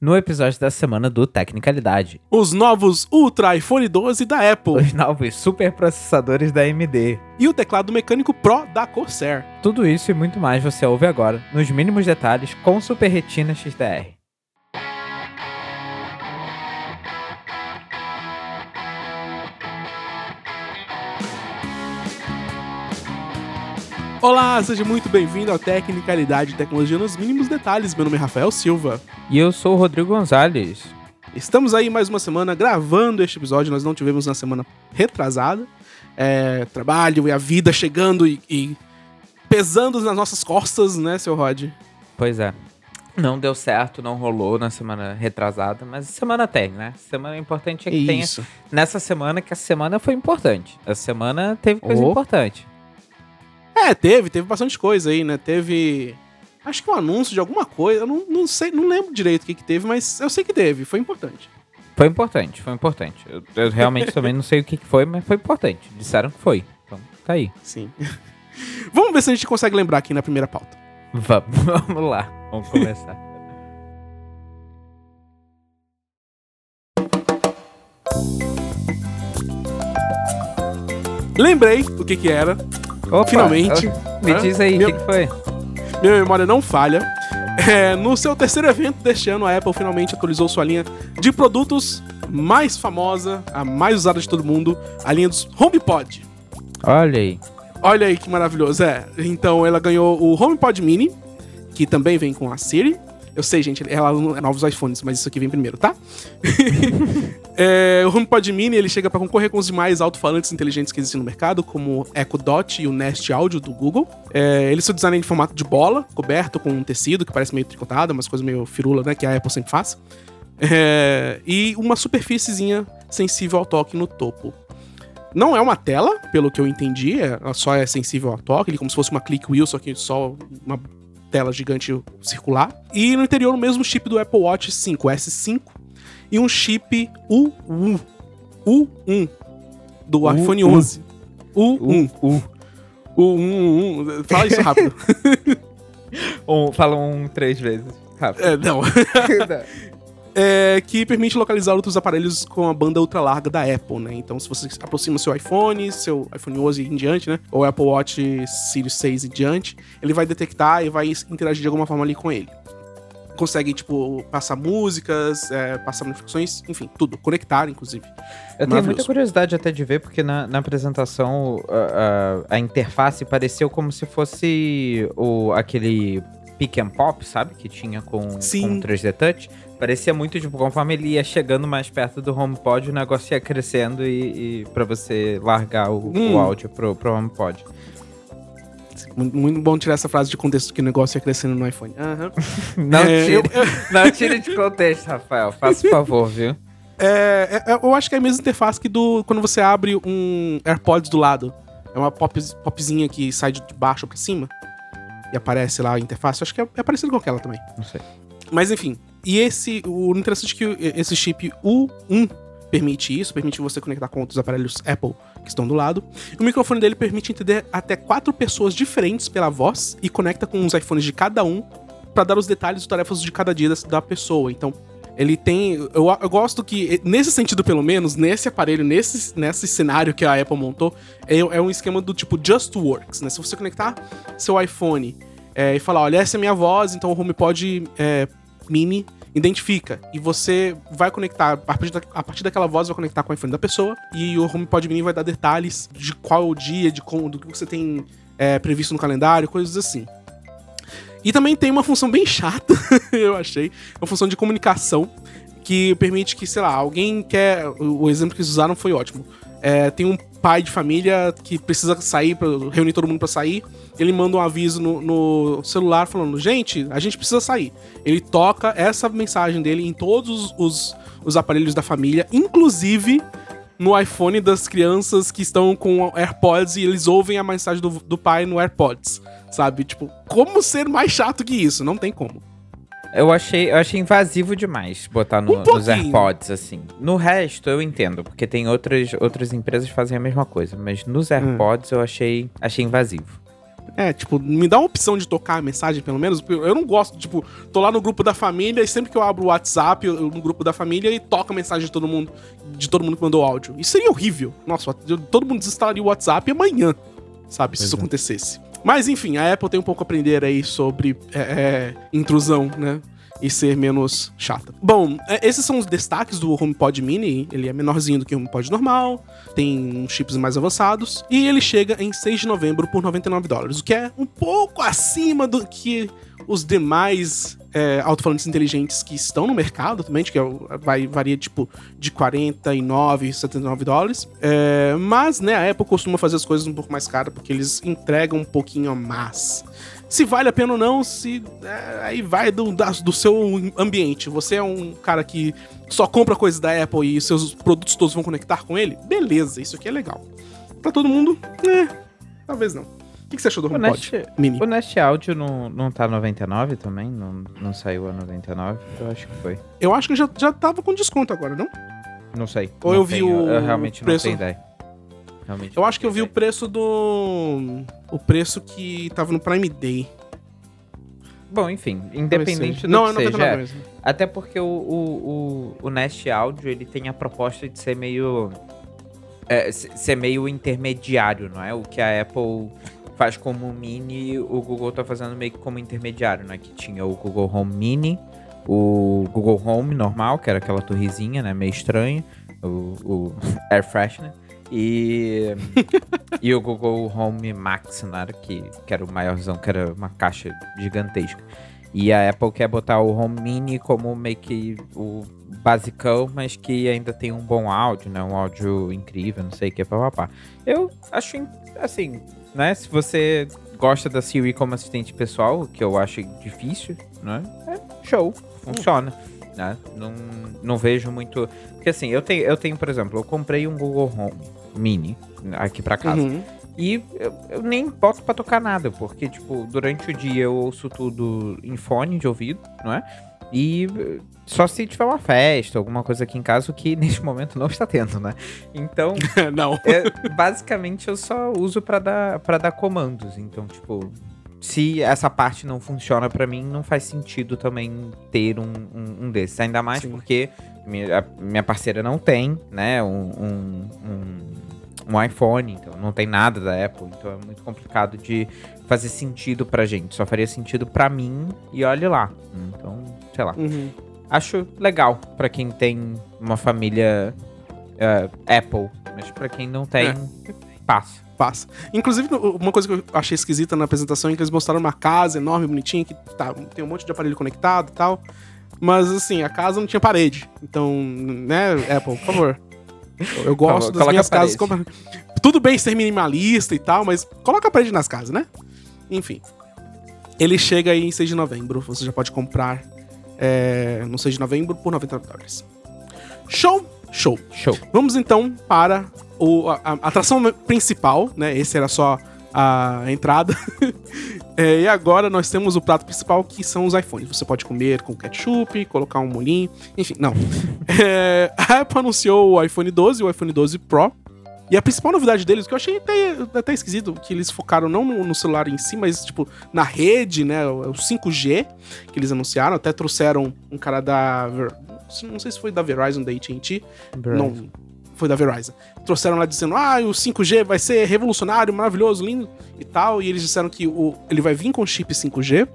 no episódio da semana do Tecnicalidade. Os novos Ultra iPhone 12 da Apple. Os novos superprocessadores da AMD. E o teclado mecânico Pro da Corsair. Tudo isso e muito mais você ouve agora, nos mínimos detalhes, com Super Retina XDR. Olá, seja muito bem-vindo ao Tecnicalidade e Tecnologia nos mínimos detalhes. Meu nome é Rafael Silva. E eu sou o Rodrigo Gonzalez. Estamos aí mais uma semana gravando este episódio. Nós não tivemos na semana retrasada. É, trabalho e a vida chegando e, e pesando nas nossas costas, né, seu Rod? Pois é. Não deu certo, não rolou na semana retrasada, mas semana tem, né? Semana importante é que tenha Isso. nessa semana, que a semana foi importante. A semana teve coisa Oh. importante. É, teve, teve bastante coisa aí, né? Teve. Acho que um anúncio de alguma coisa. Eu não, não sei, não lembro direito o que, que teve, mas eu sei que teve, foi importante. Foi importante, foi importante. Eu, eu realmente também não sei o que que foi, mas foi importante. Disseram que foi. Então, tá aí. Sim. Vamos ver se a gente consegue lembrar aqui na primeira pauta. Vamos, vamos lá. Vamos começar. Lembrei o que que era. Opa, Finalmente. eu- Me Hã? diz aí, o que, que foi? Minha memória não falha. É, no seu terceiro evento deste ano, a Apple finalmente atualizou sua linha de produtos mais famosa, a mais usada de todo mundo, a linha dos HomePod. Olha aí. Olha aí que maravilhoso. É, então ela ganhou o HomePod Mini, que também vem com a Siri. Eu sei, gente, ela não é novos iPhones, mas isso aqui vem primeiro, tá? É, o HomePod Mini ele chega para concorrer com os demais alto-falantes inteligentes que existem no mercado, como o Echo Dot e o Nest Audio do Google. É, ele seu design é em formato de bola, coberto com um tecido que parece meio tricotado, umas coisas meio firula, né, que a Apple sempre faz. É, e uma superfíciezinha sensível ao toque no topo. Não é uma tela, pelo que eu entendi, é- ela só é sensível ao toque, ele é como se fosse uma click wheel, só que só uma tela gigante circular. E no interior o mesmo chip do Apple Watch 5, o S5, e um chip U1, U1 do U- iPhone U. 11. U1. Uh, U1, U1. Fala isso rápido. um, fala um três vezes. Rápido. é, não. É, que permite localizar outros aparelhos com a banda ultra larga da Apple, né? Então, se você aproxima seu iPhone, seu iPhone 11 em diante, né? Ou Apple Watch Series 6 em diante, ele vai detectar e vai interagir de alguma forma ali com ele. Consegue, tipo, passar músicas, é, passar notificações, enfim, tudo. Conectar, inclusive. Eu tenho muita curiosidade até de ver, porque na, na apresentação a, a- a interface pareceu como se fosse o, aquele pick and pop, sabe? Que tinha com, Sim. com 3D Touch. Parecia muito, tipo, conforme ele ia chegando mais perto do HomePod, o negócio ia crescendo e, e para você largar o, Hum. o áudio pro, pro HomePod. Muito, bom tirar essa frase de contexto que o negócio ia crescendo no iPhone. Aham. Não, É, tire, eu- não tire de contexto, Rafael. Faça o favor, viu? É, é- eu acho que é a mesma interface que do quando você abre um AirPods do lado. É uma pop, popzinha que sai de baixo pra cima e aparece lá a interface. Eu acho que é, é parecido com aquela também. Não sei. Mas enfim. E esse. O interessante é que esse chip U1 permite isso, permite você conectar com outros aparelhos Apple que estão do lado. O microfone dele permite entender até quatro pessoas diferentes pela voz e conecta com os iPhones de cada um para dar os detalhes e tarefas de cada dia da, pessoa. Então, ele tem. Eu, eu gosto que, nesse sentido, pelo menos, nesse aparelho, nesse, nesse cenário que a Apple montou, é, é um esquema do tipo Just Works, né? Se você conectar seu iPhone é, e falar, olha, essa é a minha voz, então o HomePod é, Mini identifica. E você vai conectar, a partir, da, a partir daquela voz, vai conectar com o iPhone da pessoa. E o HomePod Mini vai dar detalhes de qual o dia, de como, do que você tem é, previsto no calendário, coisas assim. E também tem uma função bem chata, eu achei. Uma função de comunicação que permite que, sei lá, alguém quer. O exemplo que eles usaram foi ótimo. É, tem um pai de família que precisa sair, pra, reunir todo mundo pra sair. Ele manda um aviso no, no celular falando: Gente, a gente precisa sair. Ele toca essa mensagem dele em todos os, os aparelhos da família, inclusive no iPhone das crianças que estão com AirPods e eles ouvem a mensagem do, do pai no AirPods. Sabe? Tipo, como ser mais chato que isso? Não tem como. Eu achei, eu achei invasivo demais botar no- Um nos. AirPods, assim. No resto, eu entendo, porque tem outras, outras empresas que fazem a mesma coisa. Mas nos Hum. AirPods eu achei, achei invasivo. É, tipo, me dá uma opção de tocar a mensagem, pelo menos. porque Eu não gosto, tipo, tô lá no grupo da família e sempre que eu abro o WhatsApp, eu, no grupo da família, e toca a mensagem de todo mundo, de todo mundo que mandou áudio. Isso seria horrível. Nossa, todo mundo desinstalaria o WhatsApp amanhã, sabe, se Pois isso é. acontecesse. Mas enfim, a Apple tem um pouco a aprender aí sobre é, é, intrusão, né? E ser menos chata. Bom, é, esses são os destaques do HomePod Mini. Ele é menorzinho do que o HomePod normal, tem chips mais avançados. E ele chega em 6 de novembro por 99 dólares, o que é um pouco acima do que os demais é, alto-falantes inteligentes que estão no mercado também, que é vai, varia tipo de 49 e 79 dólares. É, mas, né, a Apple costuma fazer as coisas um pouco mais caras porque eles entregam um pouquinho a mais. Se vale a pena ou não, se é, aí vai do, da- do seu ambiente. Você é um cara que só compra coisas da Apple e seus produtos todos vão conectar com ele? Beleza, isso aqui é legal. Pra todo mundo, é, talvez não. O que, você achou do O HomePod Nest, Mini? o Nest Audio não, não tá 99 também? Não, não saiu a 99? Eu acho que foi. Eu acho que já, já tava com desconto agora, não? Não sei. Ou Não eu vi tenho- o Eu realmente preço- não tenho ideia. Realmente Eu não acho que eu vi o preço do. O preço que tava no Prime Day. Bom, enfim, independente seja. do Não, que é seja. 99 é, mesmo. Até porque o, o, o, o Nest Audio, ele tem a proposta de ser meio... é, se- ser meio intermediário, não é? O que a Apple faz como o Mini, o Google tá fazendo meio que como intermediário, né? Que tinha o Google Home Mini, o Google Home normal, que era aquela torrezinha, né? Meio estranha, o, o Air Freshener. E, e o Google Home Max, né? Que, que era o maiorzão, que era uma caixa gigantesca. E a Apple quer botar o Home Mini como meio que o basicão, mas que ainda tem um bom áudio, né? Um áudio incrível, não sei o que, papapá. Eu acho, assim, né? Se você gosta da Siri como assistente pessoal, que eu acho difícil, né? É show, funciona. Né? Não, não vejo muito. Porque assim, eu tenho, eu tenho, por exemplo, eu comprei um Google Home Mini aqui pra casa. Uhum. E eu, eu nem boto pra tocar nada, porque, tipo, durante o dia eu ouço tudo em fone de ouvido, não é? E só se tiver uma festa, alguma coisa aqui em casa, o que neste momento não está tendo, né? Então, não. é, basicamente eu só uso pra dar, pra dar comandos. Então, tipo, se essa parte não funciona pra mim, não faz sentido também ter um, um, um desses. Ainda mais Sim. porque minha, minha parceira não tem, né, um, um, um, um iPhone, então não tem nada da Apple. Então é muito complicado de fazer sentido pra gente. Só faria sentido pra mim e olhe lá. Então, sei lá. Uhum. Acho legal pra quem tem uma família eh, Apple, mas pra quem não tem, É. passa. Passa. Inclusive, uma coisa que eu achei esquisita na apresentação é que eles mostraram uma casa enorme, bonitinha, que tá, tem um monte de aparelho conectado e tal. Mas assim, a casa não tinha parede. Então, né, Apple, por favor. Eu, gosto das minhas casas. como- Tudo bem ser minimalista e tal, mas coloca a parede nas casas, né? Enfim. Ele chega aí em 6 de novembro. Você já pode comprar é, no 6 de novembro por 99 dólares. Show! Show! Show. Vamos então para o- a, a atração principal, né? Esse era só a entrada. É, e agora nós temos o prato principal, que são os iPhones. Você pode comer com ketchup, colocar um molhinho, enfim, não. É, a Apple anunciou o iPhone 12 e o iPhone 12 Pro. E a principal novidade deles, que eu achei até, até esquisito, que eles focaram não no, no celular em si, mas, tipo, na rede, né? O, o 5G que eles anunciaram. Até trouxeram um cara da. Não sei se foi da Verizon, da AT&T. Não, foi da Verizon. Trouxeram lá dizendo, ah, o 5G vai ser revolucionário, maravilhoso, lindo e tal. E eles disseram que o, ele vai vir com chip 5G.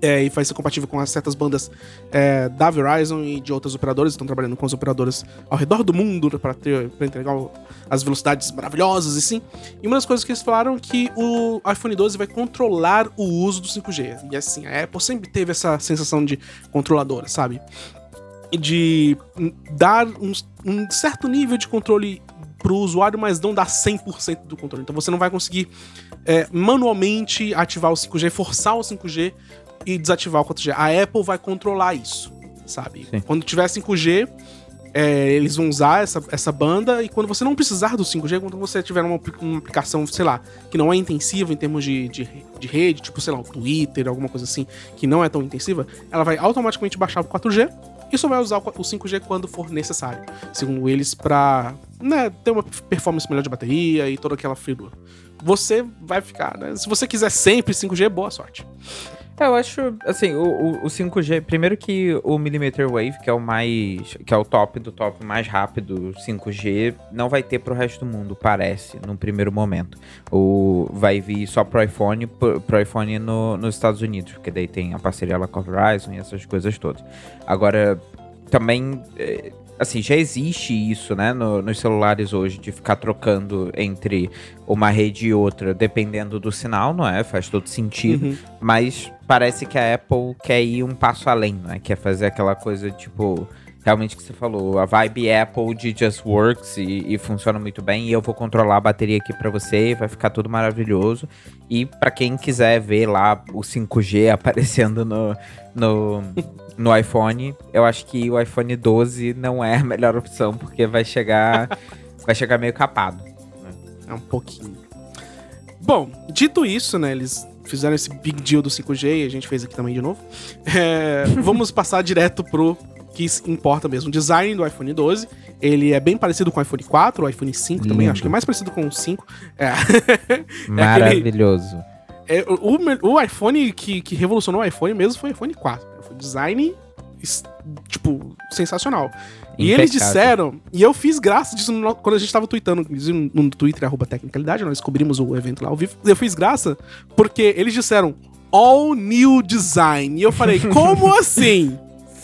É, e vai ser compatível com as certas bandas é, da Verizon e de outras operadoras. Estão trabalhando com as operadoras ao redor do mundo para entregar o- as velocidades maravilhosas e sim. E uma das coisas que eles falaram é que o iPhone 12 vai controlar o uso do 5G. E assim, a Apple sempre teve essa sensação de controladora, sabe? De dar um, um certo nível de controle pro usuário, mas não dar 100% do controle. Então você não vai conseguir é, manualmente ativar o 5G, forçar o 5G e desativar o 4G. A Apple vai controlar isso, sabe? Sim. Quando tiver 5G, é, eles vão usar essa, essa banda e quando você não precisar do 5G, quando você tiver uma, uma aplicação, sei lá, que não é intensiva em termos de, de, de rede, tipo, sei lá, o Twitter, alguma coisa assim, que não é tão intensiva, ela vai automaticamente baixar pro 4G e só vai usar o 5G quando for necessário, segundo eles, para né, ter uma performance melhor de bateria e toda aquela figura. Você vai ficar, né? Se você quiser sempre 5G, boa sorte. É, eu acho, assim, o, o, 5G, primeiro que o Millimeter Wave, que é o mais, que é o top do top mais rápido 5G, não vai ter pro resto do mundo, parece, no primeiro momento. O, vai vir só pro iPhone, pro, pro iPhone no, nos Estados Unidos, porque daí tem a parceria lá com a Verizon e essas coisas todas. Agora, também, é, assim, já existe isso, né, no, nos celulares hoje, de ficar trocando entre uma rede e outra, dependendo do sinal, não é? Faz todo sentido. Uhum. Mas parece que a Apple quer ir um passo além, não é? Quer fazer aquela coisa, tipo, realmente que você falou, a vibe Apple de Just Works e, e funciona muito bem. E eu vou controlar a bateria aqui para você, vai ficar tudo maravilhoso. E para quem quiser ver lá o 5G aparecendo no, no, no iPhone, eu acho que o iPhone 12 não é a melhor opção, porque vai chegar, vai chegar meio capado. Né? É um pouquinho. Bom, dito isso, né, eles fizeram esse big deal do 5G e a gente fez aqui também de novo. É, vamos passar direto pro que importa mesmo. O design do iPhone 12, ele é bem parecido com o iPhone 4, o iPhone 5 Lindo. também, acho que é mais parecido com o 5. É. Maravilhoso. É, o, o, iPhone que, que revolucionou o iPhone mesmo foi o iPhone 4. Foi design, tipo, sensacional. E eles disseram, e eu fiz graça disso no, quando a gente tava tweetando, no Twitter, arroba Tecnicalidade, nós cobrimos o evento lá ao vivo. Eu fiz graça porque eles disseram All New Design. E eu falei, como assim?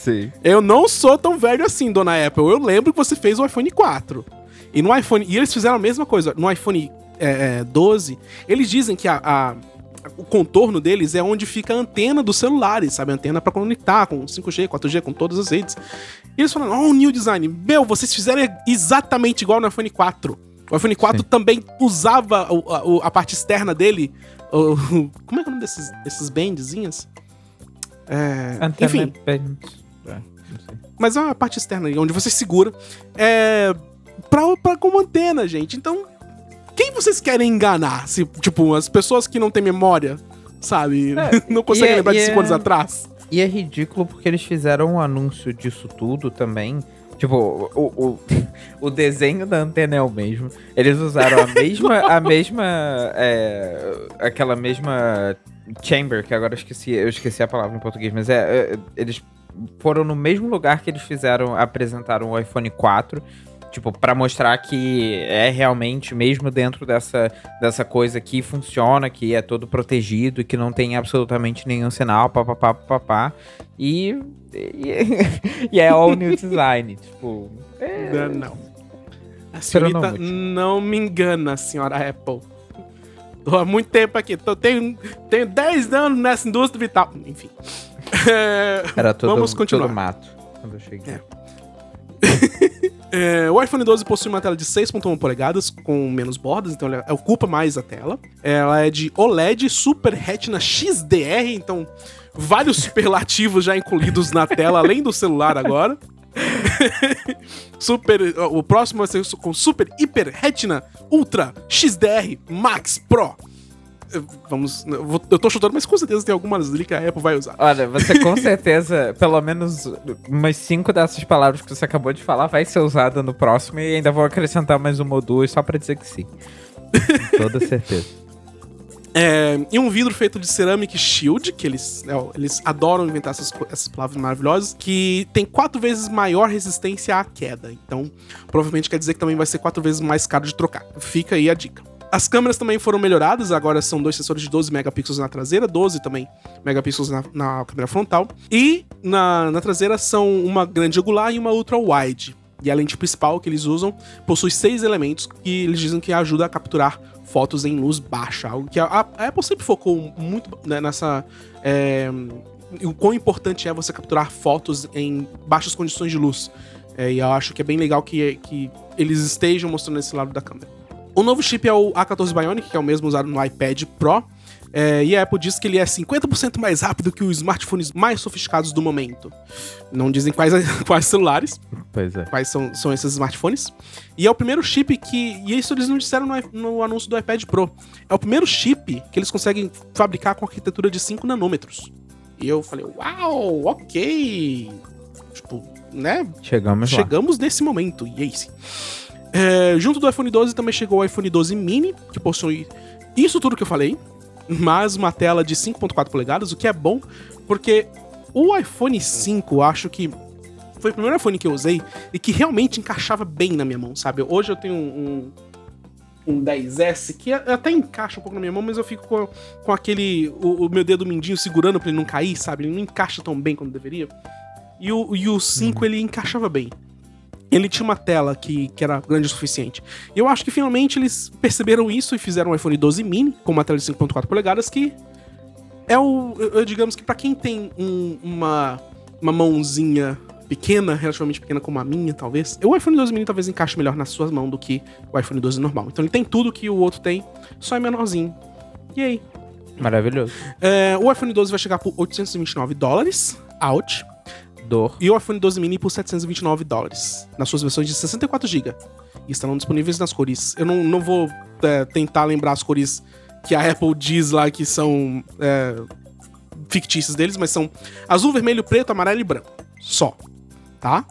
Sim. Eu não sou tão velho assim, dona Apple. Eu lembro que você fez o iPhone 4. E no iPhone. E eles fizeram a mesma coisa. No iPhone é, é, 12, eles dizem que a, a, o contorno deles é onde fica a antena dos celulares, sabe? A antena para conectar com 5G, 4G, com todas as redes. E eles falaram, oh, new design. Meu, vocês fizeram exatamente igual no iPhone 4. O iPhone 4 Sim. também usava a, a, a, parte externa dele. O, como é que é o nome desses, desses bandzinhas? É, enfim. Band. É, Mas é uma parte externa onde você segura. É. Pra, pra, como antena, gente. Então, quem vocês querem enganar? Se, tipo, as pessoas que não têm memória, sabe? É, não conseguem é, lembrar de 5 é, anos atrás. E é ridículo porque eles fizeram um anúncio disso tudo também. Tipo, o, o, o desenho da antena é o mesmo. Eles usaram a mesma. a mesma. É, aquela mesma chamber, que agora eu esqueci, eu esqueci a palavra em português, mas é. é eles foram no mesmo lugar que eles fizeram, apresentaram o iPhone 4. Tipo, para mostrar que é realmente, mesmo dentro dessa, dessa coisa que funciona, que é todo protegido e que não tem absolutamente nenhum sinal, papapá, papapá. E, e, e é all new design. tipo. É... Não, não. A senhorita não me engana, senhora Apple. Tô há muito tempo aqui. Tô, tenho, tenho 10 anos nessa indústria vital. Enfim. Era tudo, Vamos continuar. Tudo mato quando eu cheguei. É. é, o iPhone 12 possui uma tela de 6.1 polegadas com menos bordas, então ela ocupa mais a tela. Ela é de OLED Super Retina XDR, então vários superlativos já incluídos na tela, além do celular agora. super, o próximo vai ser com Super Hiper Retina Ultra XDR Max Pro vamos. Eu tô chutando, mas com certeza tem algumas ali que a Apple vai usar. Olha, você com certeza, pelo menos umas cinco dessas palavras que você acabou de falar vai ser usada no próximo e ainda vou acrescentar mais uma ou duas só pra dizer que sim. Com toda certeza. É, e um vidro feito de Ceramic Shield, que eles, é, eles adoram inventar essas, essas palavras maravilhosas, que tem quatro vezes maior resistência à queda. Então, provavelmente quer dizer que também vai ser quatro vezes mais caro de trocar. Fica aí a dica. As câmeras também foram melhoradas, agora são dois sensores de 12 megapixels na traseira, 12 também megapixels na, na câmera frontal. E na, na traseira são uma grande angular e uma ultra wide. E a lente principal que eles usam possui seis elementos que eles dizem que ajuda a capturar fotos em luz baixa. Algo que a, a Apple sempre focou muito né, nessa. É, o quão importante é você capturar fotos em baixas condições de luz. É, e eu acho que é bem legal que, que eles estejam mostrando esse lado da câmera. O novo chip é o A14 Bionic, que é o mesmo usado no iPad Pro. É, e a Apple diz que ele é 50% mais rápido que os smartphones mais sofisticados do momento. Não dizem quais, quais celulares. Pois é. Quais são, são esses smartphones. E é o primeiro chip que. E isso eles não disseram no, no anúncio do iPad Pro. É o primeiro chip que eles conseguem fabricar com arquitetura de 5 nanômetros. E eu falei, uau, ok. Tipo, né? Chegamos lá. Chegamos nesse momento, e é isso. É, junto do iPhone 12 também chegou o iPhone 12 mini, que possui isso tudo que eu falei, mas uma tela de 5.4 polegadas, o que é bom, porque o iPhone 5, eu acho que foi o primeiro iPhone que eu usei e que realmente encaixava bem na minha mão, sabe? Hoje eu tenho um, um, um 10S que até encaixa um pouco na minha mão, mas eu fico com, com aquele. O, o meu dedo mindinho segurando pra ele não cair, sabe? Ele não encaixa tão bem quanto deveria. E o, e o 5 uhum. ele encaixava bem. Ele tinha uma tela que, que era grande o suficiente. E eu acho que finalmente eles perceberam isso e fizeram um iPhone 12 mini com uma tela de 5.4 polegadas que é o. Eu, digamos que para quem tem um, uma, uma mãozinha pequena, relativamente pequena como a minha, talvez, o iPhone 12 mini talvez encaixe melhor nas suas mãos do que o iPhone 12 normal. Então ele tem tudo que o outro tem, só é menorzinho. E aí? Maravilhoso. É, o iPhone 12 vai chegar por 829 dólares, out. Dor. E o iPhone 12 mini por 729 dólares, nas suas versões de 64 GB. E estarão disponíveis nas cores. Eu não, não vou é, tentar lembrar as cores que a Apple diz lá que são é, fictícias deles, mas são azul, vermelho, preto, amarelo e branco. Só. Tá?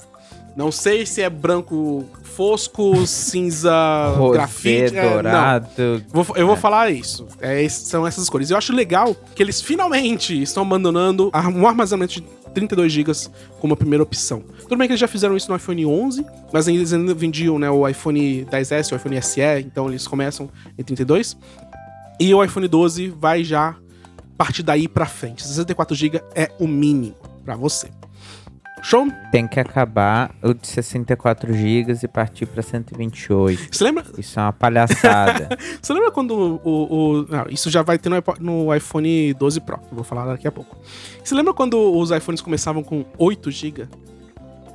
Não sei se é branco fosco, cinza, Rosé, grafite. dourado. É, vou, eu vou é. falar isso. É, são essas cores. Eu acho legal que eles finalmente estão abandonando um armazenamento de 32 GB como a primeira opção. Tudo bem que eles já fizeram isso no iPhone 11, mas eles ainda vendiam né, o iPhone 10S, o iPhone SE, então eles começam em 32. E o iPhone 12 vai já partir daí pra frente. 64 GB é o mínimo para você. Show? Tem que acabar o de 64 GB e partir pra 128. Você lembra? Isso é uma palhaçada. Você lembra quando o. o, o não, isso já vai ter no, no, iPhone 12 Pro, que eu vou falar daqui a pouco. Você lembra quando os iPhones começavam com 8 GB?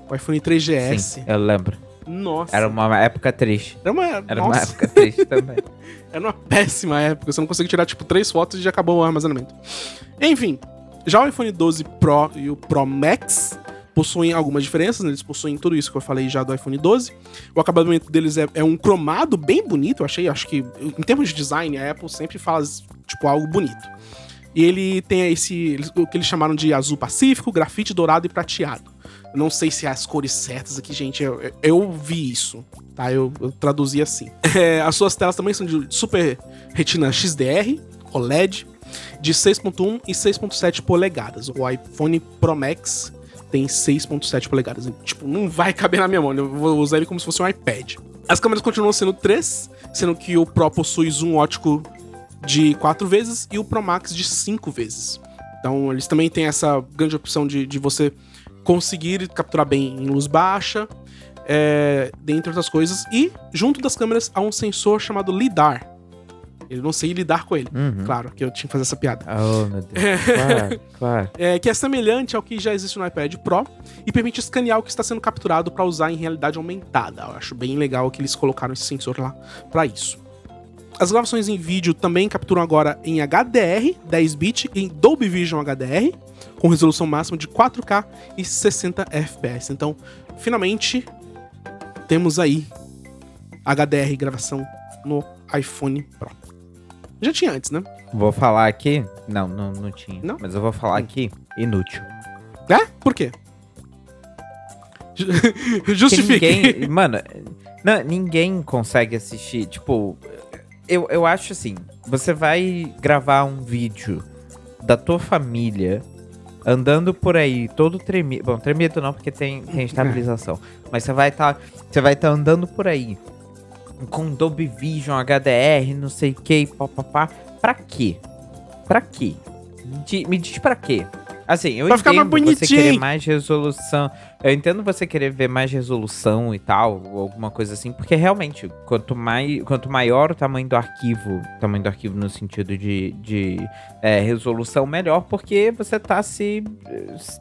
O iPhone 3GS. Sim, eu lembro. Nossa. Era uma época triste. Era uma, Era nossa. uma época triste também. Era uma péssima época. Você não conseguia tirar, tipo, três fotos e já acabou o armazenamento. Enfim, já o iPhone 12 Pro e o Pro Max possuem algumas diferenças, né? eles possuem tudo isso que eu falei já do iPhone 12. O acabamento deles é, é, um cromado bem bonito, eu achei. Acho que, em termos de design, a Apple sempre faz, tipo, algo bonito. E ele tem esse, o que eles chamaram de azul pacífico, grafite dourado e prateado. Eu não sei se é as cores certas aqui, gente. Eu, eu vi isso, tá? Eu, eu traduzi assim. É, as suas telas também são de Super Retina XDR, OLED, de 6.1 e 6.7 polegadas. O iPhone Pro Max tem 6.7 polegadas. Tipo, não vai caber na minha mão. Eu vou usar ele como se fosse um iPad. As câmeras continuam sendo 3, sendo que o Pro possui zoom ótico de 4 vezes e o Pro Max de 5 vezes. Então, eles também têm essa grande opção de, de você conseguir capturar bem em luz baixa, é, dentre outras coisas. E, junto das câmeras, há um sensor chamado LIDAR, eu não sei lidar com ele. Uhum. Claro que eu tinha que fazer essa piada. Oh, meu Deus. Claro, claro. É, que é semelhante ao que já existe no iPad Pro e permite escanear o que está sendo capturado para usar em realidade aumentada. Eu acho bem legal que eles colocaram esse sensor lá para isso. As gravações em vídeo também capturam agora em HDR 10-bit e em Dolby Vision HDR, com resolução máxima de 4K e 60 FPS. Então, finalmente, temos aí HDR gravação no iPhone Pro. Já tinha antes, né? Vou falar aqui. Não, não, não tinha. Não? Mas eu vou falar aqui. Inútil. É? Por quê? Justifique. Ninguém, mano, não, ninguém consegue assistir. Tipo, eu, eu acho assim: você vai gravar um vídeo da tua família andando por aí, todo tremido. Bom, tremido não, porque tem, tem estabilização. Mas você vai estar. Tá, você vai estar tá andando por aí com Dolby Vision, HDR, não sei o que, papapá. Pra quê? Pra quê? me diz pra quê? Assim, eu pra entendo você querer mais resolução. Eu entendo você querer ver mais resolução e tal, ou alguma coisa assim, porque realmente, quanto, mais, quanto maior o tamanho do arquivo, tamanho do arquivo no sentido de, de é, resolução, melhor, porque você tá se,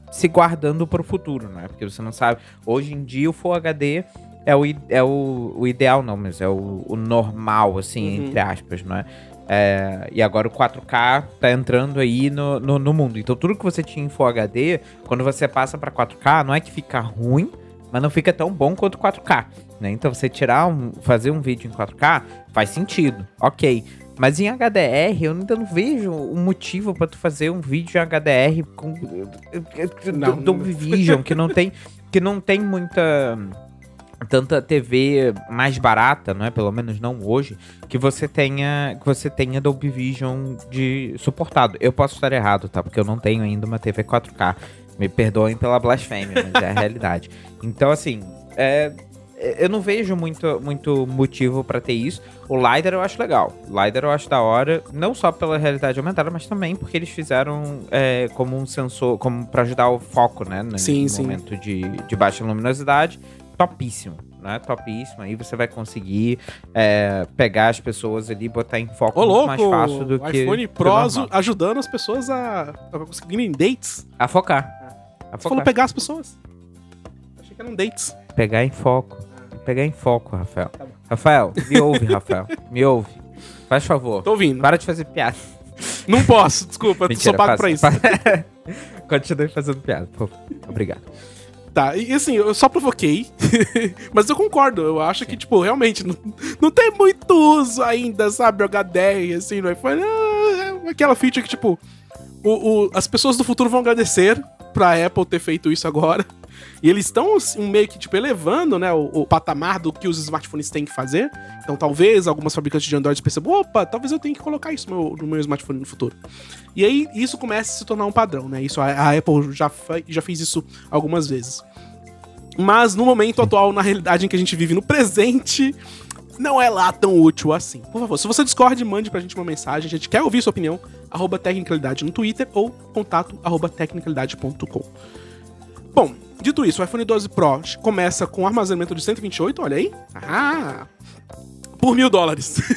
se guardando pro futuro, né? Porque você não sabe. Hoje em dia, o Full HD é o, é o, o ideal, não, mas é o, o normal, assim, uhum. entre aspas, não é? é? E agora o 4K tá entrando aí no, no, no, mundo. Então tudo que você tinha em Full HD, quando você passa para 4K, não é que fica ruim, mas não fica tão bom quanto 4K. Né? Então você tirar um, fazer um vídeo em 4K faz sentido, ok. Mas em HDR eu ainda não vejo um motivo para tu fazer um vídeo em HDR com não, Dolby Vision que não tem que não tem muita tanta TV mais barata, não é? Pelo menos não hoje, que você tenha que você tenha Dolby Vision de suportado. Eu posso estar errado, tá? Porque eu não tenho ainda uma TV 4K. Me perdoem pela blasfêmia, mas é a realidade. Então, assim, é, eu não vejo muito, muito motivo para ter isso. O LiDAR eu acho legal. O LiDAR eu acho da hora, não só pela realidade aumentada, mas também porque eles fizeram é, como um sensor, como para ajudar o foco, né? No, sim, no sim. momento de, de baixa luminosidade. Topíssimo. Né? Topíssimo. Aí você vai conseguir é, pegar as pessoas ali e botar em foco Ô, muito louco! mais fácil do que. iPhone do que Pro normal. ajudando as pessoas a, a conseguirem dates. A focar. A Você falou focar. pegar as pessoas. Achei que eram dates. Pegar em foco. Pegar em foco, Rafael. Tá. Rafael, me ouve, Rafael. Me ouve. Faz favor. Tô ouvindo. Para de fazer piada. Não posso, desculpa, eu sou pago faz- pra isso. Continue fazendo piada, favor. Obrigado. Tá, e assim, eu só provoquei, mas eu concordo, eu acho que, tipo, realmente, não, não tem muito uso ainda, sabe, H10, assim, no iPhone, é aquela feature que, tipo, o, o- as pessoas do futuro vão agradecer pra Apple ter feito isso agora, e eles estão assim, meio que, tipo, elevando, né, o, o patamar do que os smartphones têm que fazer, então talvez algumas fabricantes de Android percebam, opa, talvez eu tenha que colocar isso no meu, no meu smartphone no futuro. E aí, isso começa a se tornar um padrão, né, isso, a, a Apple já, já fez isso algumas vezes. Mas no momento atual, na realidade em que a gente vive no presente, não é lá tão útil assim. Por favor, se você discorde, mande pra gente uma mensagem. A gente quer ouvir sua opinião. Arroba Tecnicalidade no Twitter ou contato arroba tecnicalidade.com. Bom, dito isso, o iPhone 12 Pro começa com armazenamento de 128, olha aí. Ah! Por mil dólares.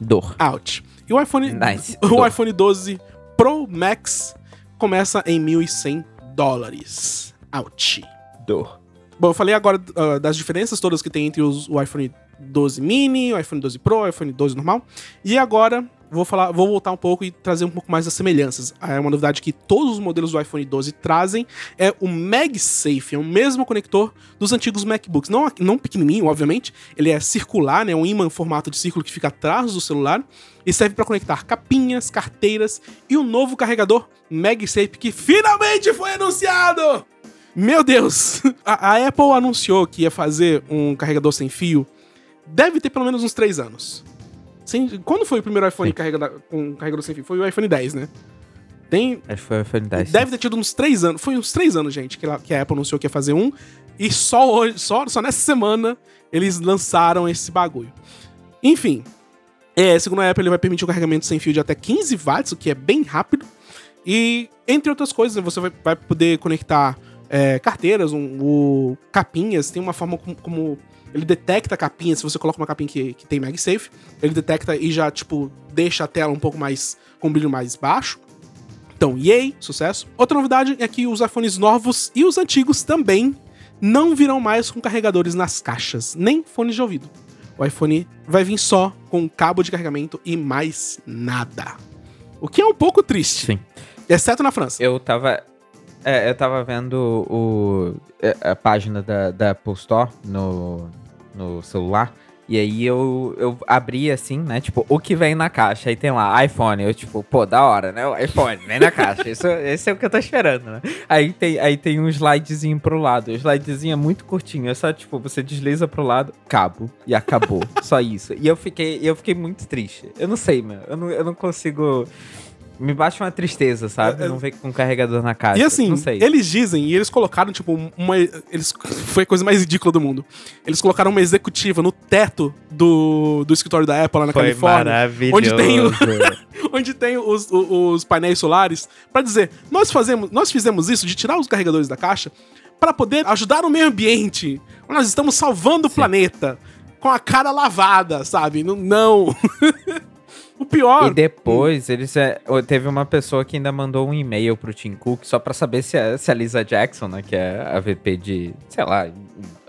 Dor. Out. E o iPhone, Nice. o Dor. iPhone 12 Pro Max começa em 1.100 dólares. Out. Dor. Bom, eu falei agora ah, das diferenças todas que tem entre os- o iPhone 12 mini, o iPhone 12 Pro, o iPhone 12 normal. E agora vou falar, vou voltar um pouco e trazer um pouco mais das semelhanças. É uma novidade que todos os modelos do iPhone 12 trazem é o MagSafe, é o mesmo conector dos antigos MacBooks, não não pequenininho, obviamente. Ele é circular, né, um ímã em formato de círculo que fica atrás do celular e serve para conectar capinhas, carteiras e o novo carregador MagSafe que finalmente foi anunciado. Meu Deus! A, a Apple anunciou que ia fazer um carregador sem fio. Deve ter pelo menos uns 3 anos. Sem- quando foi o primeiro iPhone Sim. carregada- com carregador sem fio? Foi o iPhone 10, né? Tem, Acho que foi o iPhone 10. deve ter tido uns 3 anos. Foi uns 3 anos, gente, que, ela- que a Apple anunciou que ia fazer um. E só hoje, só, só nessa semana, eles lançaram esse bagulho. Enfim. É, segundo a Apple, ele vai permitir o carregamento sem fio de até 15 watts, o que é bem rápido. E, entre outras coisas, você vai, vai poder conectar é, carteiras, um, o- capinhas. Tem uma forma como, como ele detecta capinhas. Se você coloca uma capinha que, que tem MagSafe, ele detecta e já, tipo, deixa a tela um pouco mais com um brilho mais baixo. Então, yay, sucesso. Outra novidade é que os iPhones novos e os antigos também não virão mais com carregadores nas caixas, nem fones de ouvido. O iPhone vai vir só com cabo de carregamento e mais nada. O que é um pouco triste. Sim. Exceto na França. Eu tava. É, eu tava vendo o, é, a página da, da Apple Store no, no celular. E aí eu, eu abri assim, né? Tipo, o que vem na caixa. Aí tem lá, iPhone. Eu, tipo, pô, da hora, né? O iPhone, vem na caixa. Isso, esse é o que eu tô esperando, né? Aí tem, aí tem um slidezinho pro lado. O slidezinho é muito curtinho. É só, tipo, você desliza pro lado, cabo. E acabou. só isso. E eu fiquei, eu fiquei muito triste. Eu não sei, meu. Eu não, eu não consigo. Me bate uma tristeza, sabe? É, é- Não ver com um carregador na caixa. E assim, eles dizem, e eles colocaram, tipo, uma. Eles, foi a coisa mais ridícula do mundo. Eles colocaram uma executiva no teto do, do escritório da Apple lá na Foi Califórnia. maravilhoso. onde tem o- onde tem os, o- os painéis solares, pra dizer, nós fazemos, nós fizemos isso de tirar os carregadores da caixa para poder ajudar o meio ambiente. Nós estamos salvando o planeta com a cara lavada, sabe? Não. não. o pior. E depois, eles é, teve uma pessoa que ainda mandou um e-mail pro Tim Cook só pra saber se a, se a Lisa Jackson, né, que é a VP de, sei lá,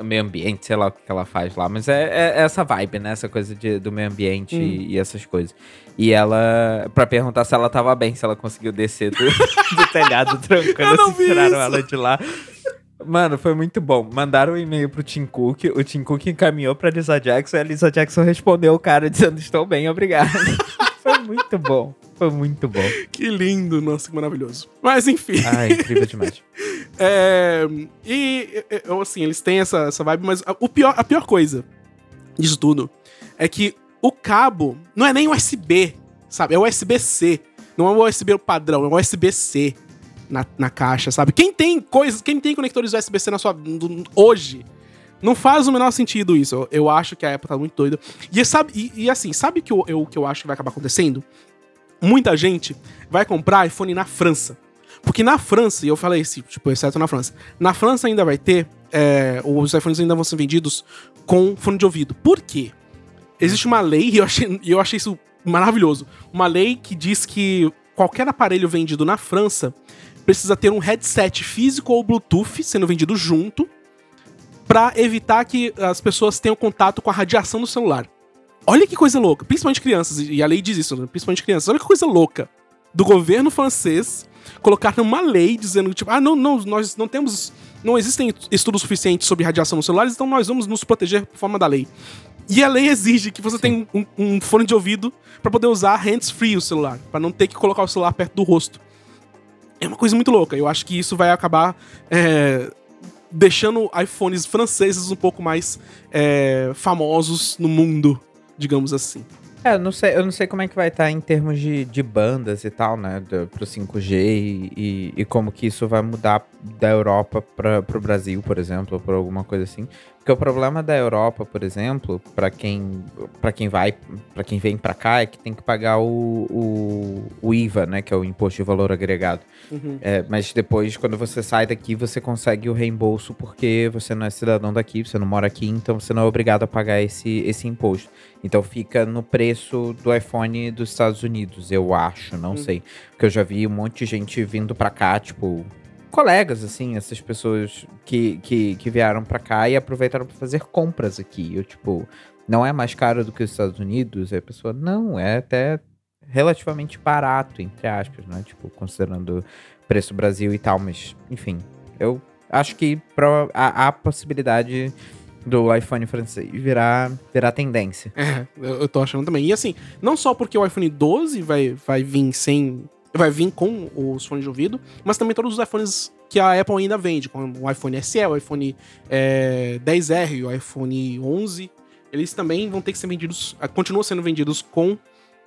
meio ambiente, sei lá o que, ela faz lá, mas é, é essa vibe, né, essa coisa de, do meio ambiente Hum. e, e essas coisas. E ela, pra perguntar se ela tava bem, se ela conseguiu descer do, do telhado não se vi tiraram isso. ela de lá. Mano, foi muito bom. Mandaram um e-mail pro Tim Cook, o Tim Cook encaminhou pra Lisa Jackson e a Lisa Jackson respondeu o cara dizendo: Estou bem, obrigado. foi muito bom. Foi muito bom. Que lindo, nossa, que maravilhoso. Mas enfim. Ah, incrível demais. É, e, assim, eles têm essa, essa vibe, mas a, o pior, a pior coisa disso tudo é que o cabo não é nem USB, sabe? É USB-C. Não é o USB padrão, é o USB-C na, na caixa, sabe? Quem tem coisas, quem tem conectores USB-C na sua hoje, não faz o menor sentido isso. Eu, eu acho que a Apple tá muito doida. E, sabe, e, e assim, sabe o que eu, eu, que eu acho que vai acabar acontecendo? Muita gente vai comprar iPhone na França. Porque na França, e eu falei isso, tipo, exceto na França, na França ainda vai ter, é, os iPhones ainda vão ser vendidos com fone de ouvido. Por quê? Existe uma lei, e eu achei, eu achei isso maravilhoso, uma lei que diz que qualquer aparelho vendido na França precisa ter um headset físico ou Bluetooth sendo vendido junto para evitar que as pessoas tenham contato com a radiação do celular. Olha que coisa louca, principalmente crianças, e a lei diz isso, né? principalmente crianças. Olha que coisa louca do governo francês colocar uma lei dizendo tipo, ah, não, não, nós não temos, não existem estudos suficientes sobre radiação nos celulares, então nós vamos nos proteger por forma da lei. E a lei exige que você tenha um, um, fone de ouvido para poder usar hands-free o celular, para não ter que colocar o celular perto do rosto. É uma coisa muito louca. Eu acho que isso vai acabar é, deixando iPhones franceses um pouco mais é, famosos no mundo, digamos assim. É, eu não sei, eu não sei como é que vai estar tá em termos de, de bandas e tal, né? Do, pro 5G e, e, e, como que isso vai mudar da Europa para pro Brasil, por exemplo, ou por alguma coisa assim. Porque o problema da Europa, por exemplo, para quem para quem vai, para quem vem para cá é que tem que pagar o, o, o, IVA, né, que é o imposto de valor agregado. Uhum. É, mas depois, quando você sai daqui, você consegue o reembolso porque você não é cidadão daqui, você não mora aqui, então você não é obrigado a pagar esse, esse imposto. Então fica no preço do iPhone dos Estados Unidos, eu acho, não uhum. sei. Porque eu já vi um monte de gente vindo para cá, tipo, colegas, assim, essas pessoas que, que, que vieram para cá e aproveitaram para fazer compras aqui. Eu, tipo, não é mais caro do que os Estados Unidos? Aí a pessoa, não, é até relativamente barato, entre aspas, né? Tipo, considerando preço Brasil e tal, mas, enfim, eu acho que pro, há, há possibilidade do iPhone francês virar, virar tendência. É, eu tô achando também. E assim, não só porque o iPhone 12 vai, vai vir sem vai vir com os fones de ouvido, mas também todos os iPhones que a Apple ainda vende, como o iPhone SE, o iPhone é, 10R, o iPhone 11, eles também vão ter que ser vendidos, continuam sendo vendidos com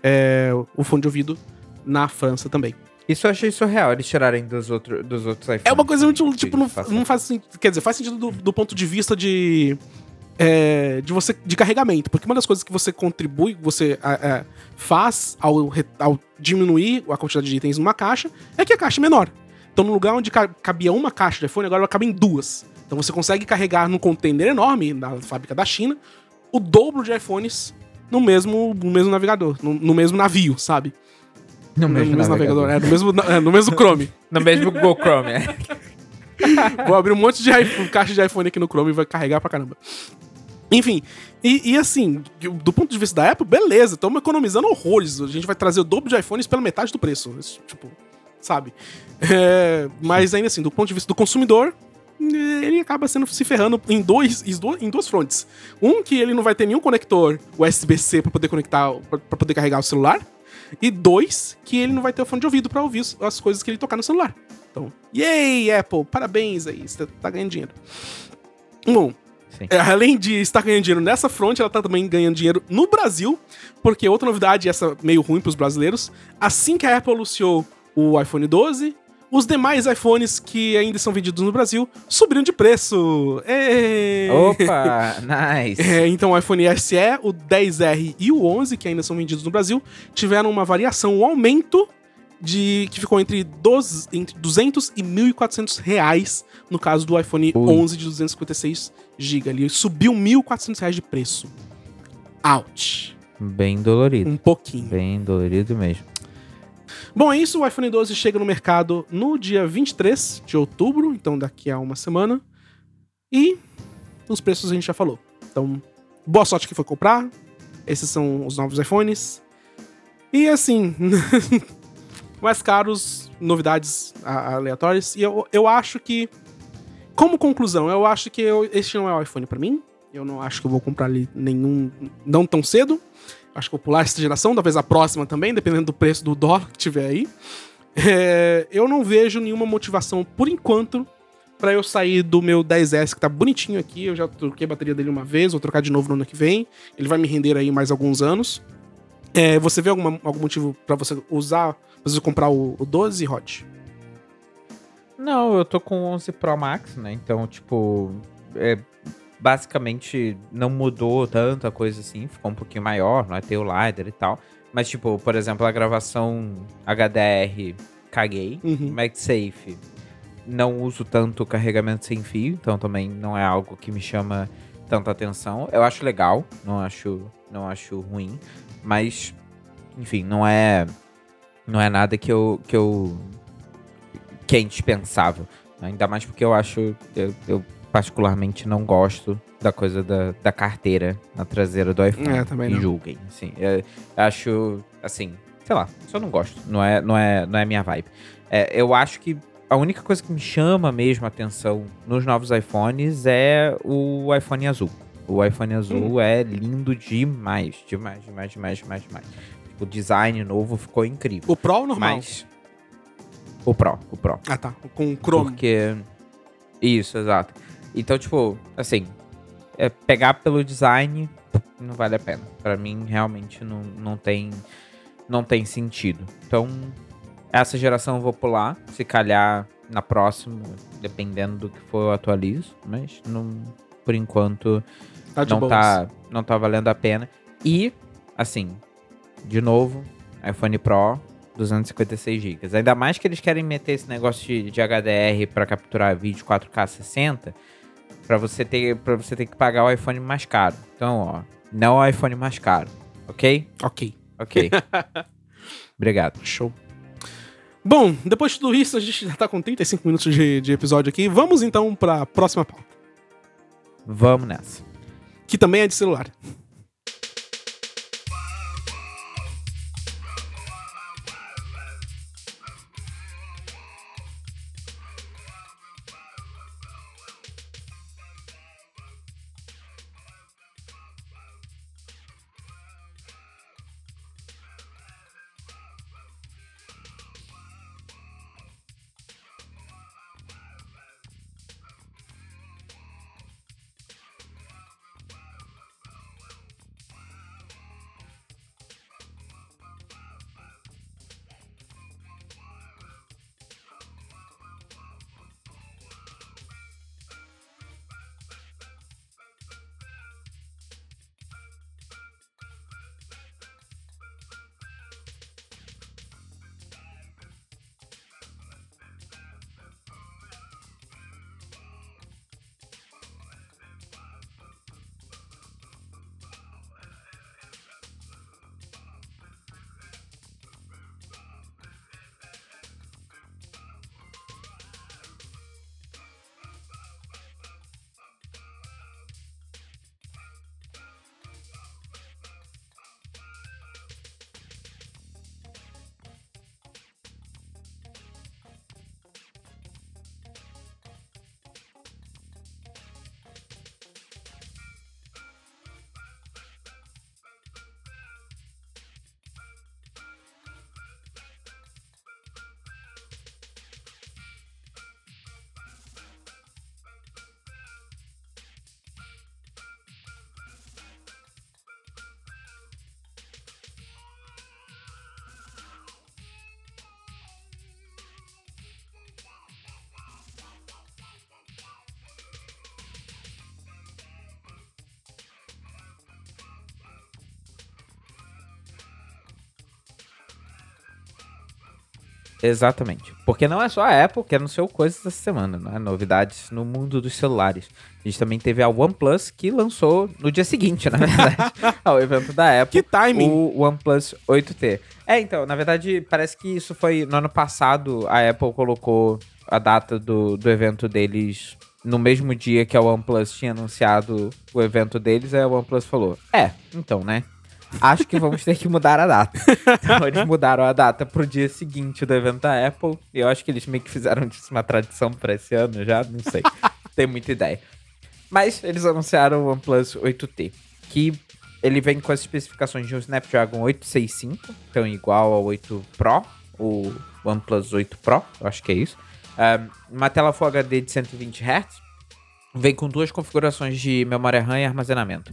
é, o fone de ouvido na França também. Isso eu achei surreal, eles tirarem dos, outro, dos outros iPhones. É uma coisa muito, tipo, não, não faz sentido, quer dizer, faz sentido do, do ponto de vista de é, de você de carregamento, porque uma das coisas que você contribui, você é, é, faz ao, ao, diminuir a quantidade de itens numa caixa, é que a caixa é menor. Então, no lugar onde cabia uma caixa de iPhone, agora ela cabe em duas. Então, você consegue carregar num container enorme na fábrica da China o dobro de iPhones no mesmo, no mesmo navegador, no, no mesmo navio, sabe? No, no mesmo, mesmo navegador. navegador, é, no mesmo, é, no mesmo Chrome. no mesmo Google Chrome, é. Vou abrir um monte de iPhone, caixa de iPhone aqui no Chrome e vai carregar pra caramba. Enfim, e, e, assim, do ponto de vista da Apple, beleza, estamos economizando horrores. A gente vai trazer o dobro de iPhones pela metade do preço. Tipo, sabe? É, mas ainda assim, do ponto de vista do consumidor, ele acaba sendo se ferrando em dois, em duas frontes. Um, que ele não vai ter nenhum conector USB-C para poder conectar, para poder carregar o celular. E dois, que ele não vai ter o fone de ouvido para ouvir as coisas que ele tocar no celular. Então, yay, Apple, parabéns aí, você tá ganhando dinheiro. Bom, é, além de estar ganhando dinheiro nessa fronte, ela tá também ganhando dinheiro no Brasil, porque outra novidade, essa meio ruim pros brasileiros, assim que a Apple anunciou o iPhone 12, os demais iPhones que ainda são vendidos no Brasil subiram de preço. Ei! Opa, nice. É, então o iPhone SE, o 10R e o 11, que ainda são vendidos no Brasil, tiveram uma variação, um aumento de que ficou entre, 12, entre 200 e 1.400 reais no caso do iPhone Ui. 11 de 256 GB. Ele subiu 1.400 reais de preço. Ouch. Bem dolorido. Um pouquinho. Bem dolorido mesmo. Bom, é isso. O iPhone 12 chega no mercado no dia 23 de outubro, então daqui a uma semana. E os preços a gente já falou. Então, boa sorte que foi comprar. Esses são os novos iPhones. E assim, mais caros, novidades aleatórias. E eu, eu acho que, como conclusão, eu acho que eu, este não é o iPhone para mim. Eu não acho que eu vou comprar ali nenhum, não tão cedo. Acho que vou pular essa geração, talvez a próxima também, dependendo do preço do dólar que tiver aí. É, eu não vejo nenhuma motivação, por enquanto, Pra eu sair do meu 10S, que tá bonitinho aqui. Eu já troquei a bateria dele uma vez, vou trocar de novo no ano que vem. Ele vai me render aí mais alguns anos. É, você vê alguma, algum motivo pra você usar, você comprar o, o 12, Rod? Não, eu tô com 11 Pro Max, né? Então, tipo, é, basicamente não mudou tanto a coisa assim, ficou um pouquinho maior, não é ter o LiDAR e tal. Mas, tipo, por exemplo, a gravação HDR, caguei. Uhum. MagSafe, não uso tanto carregamento sem fio, então também não é algo que me chama tanta atenção. Eu acho legal, não acho, não acho ruim, mas, enfim, não é, não é nada que eu, que eu, que é indispensável. Ainda mais porque eu acho, eu, eu particularmente não gosto da coisa da, da carteira na traseira do iPhone. É, também não. julguem, assim. Eu acho, assim, sei lá, só não gosto. Não é, não é, não é minha vibe. É, eu acho que a única coisa que me chama mesmo a atenção nos novos iPhones é o iPhone azul. O iPhone azul é lindo demais, demais, demais, demais, demais, demais. Tipo, O design novo ficou incrível. O Pro ou o normal? Mas o Pro, o Pro. Ah, tá. Com Chrome. Porque. Isso, exato. Então, tipo, assim, é, pegar pelo design não vale a pena. Pra mim, realmente não, não tem não tem sentido. Então, essa geração eu vou pular. Se calhar na próxima, dependendo do que for, eu atualizo. Mas não, por enquanto Tá não boas. tá, não tá valendo a pena. E, assim, de novo, iPhone Pro, 256 GB. Ainda mais que eles querem meter esse negócio de, de HDR para capturar vídeo 4K 60, para você ter para você ter que pagar o iPhone mais caro. Então, ó, não o iPhone mais caro, ok? Ok. Ok. Obrigado. Show. Bom, depois de tudo isso, a gente já tá com 35 minutos de, de episódio aqui. Vamos então pra próxima pauta, Vamos nessa. que também é de celular. Exatamente. Porque não é só a Apple que anunciou coisas essa semana, não é? Novidades no mundo dos celulares. A gente também teve a OnePlus que lançou no dia seguinte, na verdade, ao evento da Apple. Que timing! O OnePlus 8T. É, então, na verdade, parece que isso foi no ano passado. A Apple colocou a data do, do evento deles no mesmo dia que a OnePlus tinha anunciado o evento deles. Aí a OnePlus falou: É, então, né? Acho que vamos ter que mudar a data. Então eles mudaram a data pro dia seguinte do evento da Apple. E eu acho que eles meio que fizeram disso uma tradição pra esse ano já, não sei. Tenho muita ideia. Mas eles anunciaram o OnePlus 8T, que ele vem com as especificações de um Snapdragon 865, então igual ao 8 Pro, o OnePlus 8 Pro, eu acho que é isso. Uh, uma tela Full HD de 120 Hz. Vem com duas configurações de memória RAM e armazenamento.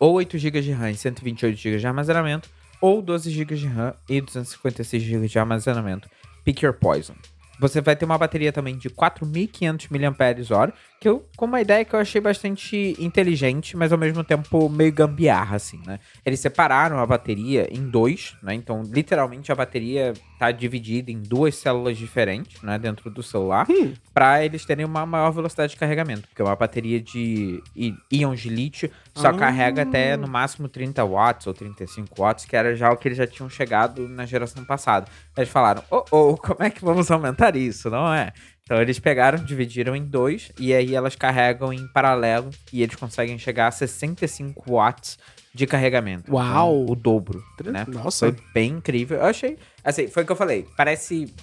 Ou 8 GB de RAM e 128 GB de armazenamento, ou 12 GB de RAM e 256 GB de armazenamento. Pick your poison. Você vai ter uma bateria também de 4.500 mAh, que eu, com uma ideia que eu achei bastante inteligente, mas ao mesmo tempo meio gambiarra, assim, né? Eles separaram a bateria em dois, né? Então, literalmente, a bateria tá dividida em duas células diferentes, né? Dentro do celular, hum. para eles terem uma maior velocidade de carregamento. Porque uma bateria de íons de lítio só ah. carrega até no máximo 30 watts ou 35 watts, que era já o que eles já tinham chegado na geração passada. Eles falaram, oh, oh, como é que vamos aumentar isso, não é? Então eles pegaram, dividiram em dois e aí elas carregam em paralelo e eles conseguem chegar a 65 watts de carregamento. Uau! Então, o dobro, né? Nossa! Foi bem incrível. Eu achei, assim, foi o que eu falei. Parece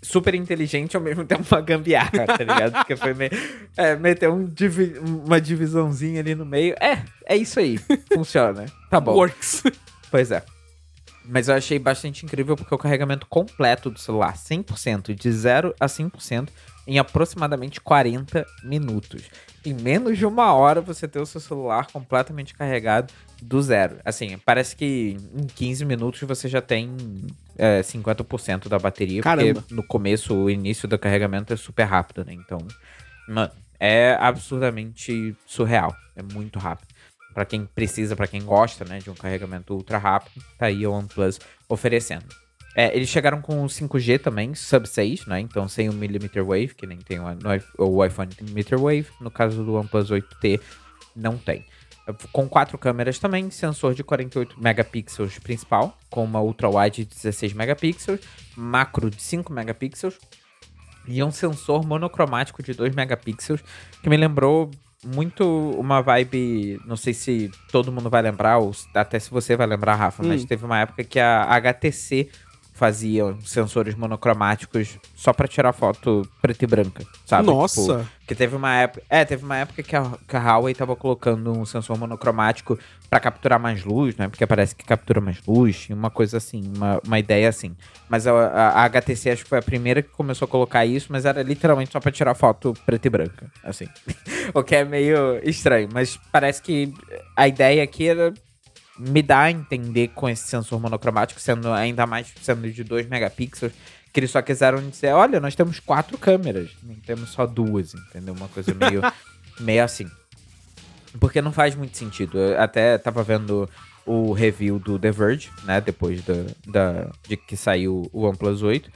super inteligente ao mesmo tempo uma gambiarra, tá ligado? Porque foi meio. É, meter um divi uma divisãozinha ali no meio. É, é isso aí. Funciona. Tá bom. Works. Pois é. Mas eu achei bastante incrível porque o carregamento completo do celular, 100%, de 0 a 100%, em aproximadamente 40 minutos. Em menos de uma hora você ter o seu celular completamente carregado do zero. Assim, parece que em 15 minutos você já tem é, 50% da bateria. Caramba. Porque no começo, o início do carregamento é super rápido, né? Então, mano, é absurdamente surreal. É muito rápido para quem precisa, para quem gosta, né, de um carregamento ultra rápido, tá aí o OnePlus oferecendo. É, eles chegaram com o 5G também, sub 6, né? Então sem o millimeter wave, que nem tem o, iPhone millimeter wave. No caso do OnePlus 8T, não tem. Com quatro câmeras também, sensor de 48 megapixels principal, com uma ultra wide de 16 megapixels, macro de 5 megapixels e um sensor monocromático de 2 megapixels, que me lembrou muito uma vibe, não sei se todo mundo vai lembrar, ou até se você vai lembrar, Rafa, hum. mas teve uma época que a HTC fazia sensores monocromáticos só para tirar foto preta e branca, sabe? Nossa! Tipo, que teve uma época. É, teve uma época que a, que a Huawei tava colocando um sensor monocromático para capturar mais luz, né? Porque parece que captura mais luz, uma coisa assim, uma, uma ideia assim. Mas a, a, a, HTC acho que foi a primeira que começou a colocar isso, mas era literalmente só pra tirar foto preta e branca, assim. o que é meio estranho, mas parece que a ideia aqui era me dá a entender com esse sensor monocromático, sendo ainda mais sendo de 2 megapixels, que eles só quiseram dizer, olha, nós temos quatro câmeras, não temos só duas, entendeu? Uma coisa meio, meio assim. Porque não faz muito sentido. Eu até tava vendo o review do The Verge, né? Depois da, da, de que saiu o OnePlus 8.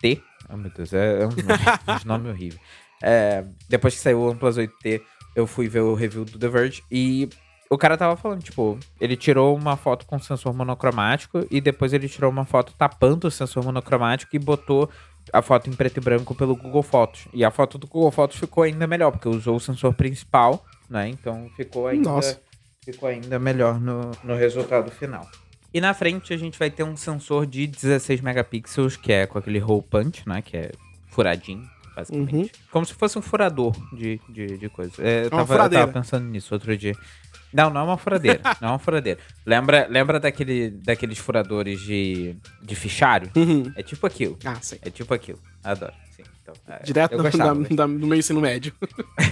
T. Oh, meu Deus, é, é um nome, um nome horrível. É, depois que saiu o OnePlus 8T, eu fui ver o review do The Verge e o cara tava falando, tipo, ele tirou uma foto com sensor monocromático e depois ele tirou uma foto tapando o sensor monocromático e botou a foto em preto e branco pelo Google Fotos. E a foto do Google Fotos ficou ainda melhor, porque usou o sensor principal, né? Então ficou ainda, Nossa. ficou ainda melhor no, no resultado final. E na frente a gente vai ter um sensor de 16 megapixels, que é com aquele hole punch, né? Que é furadinho, basicamente. Uhum. Como se fosse um furador de, de, de coisa. É, eu, tava, eu tava pensando nisso outro dia. Não, não é uma furadeira. não é uma furadeira. Lembra, lembra daquele, daqueles furadores de, de fichário? Uhum. É tipo aquilo. Ah, sim. É tipo aquilo. Adoro. Sim, então, é, Direto no, gostava, da, da, no meio ensino médio.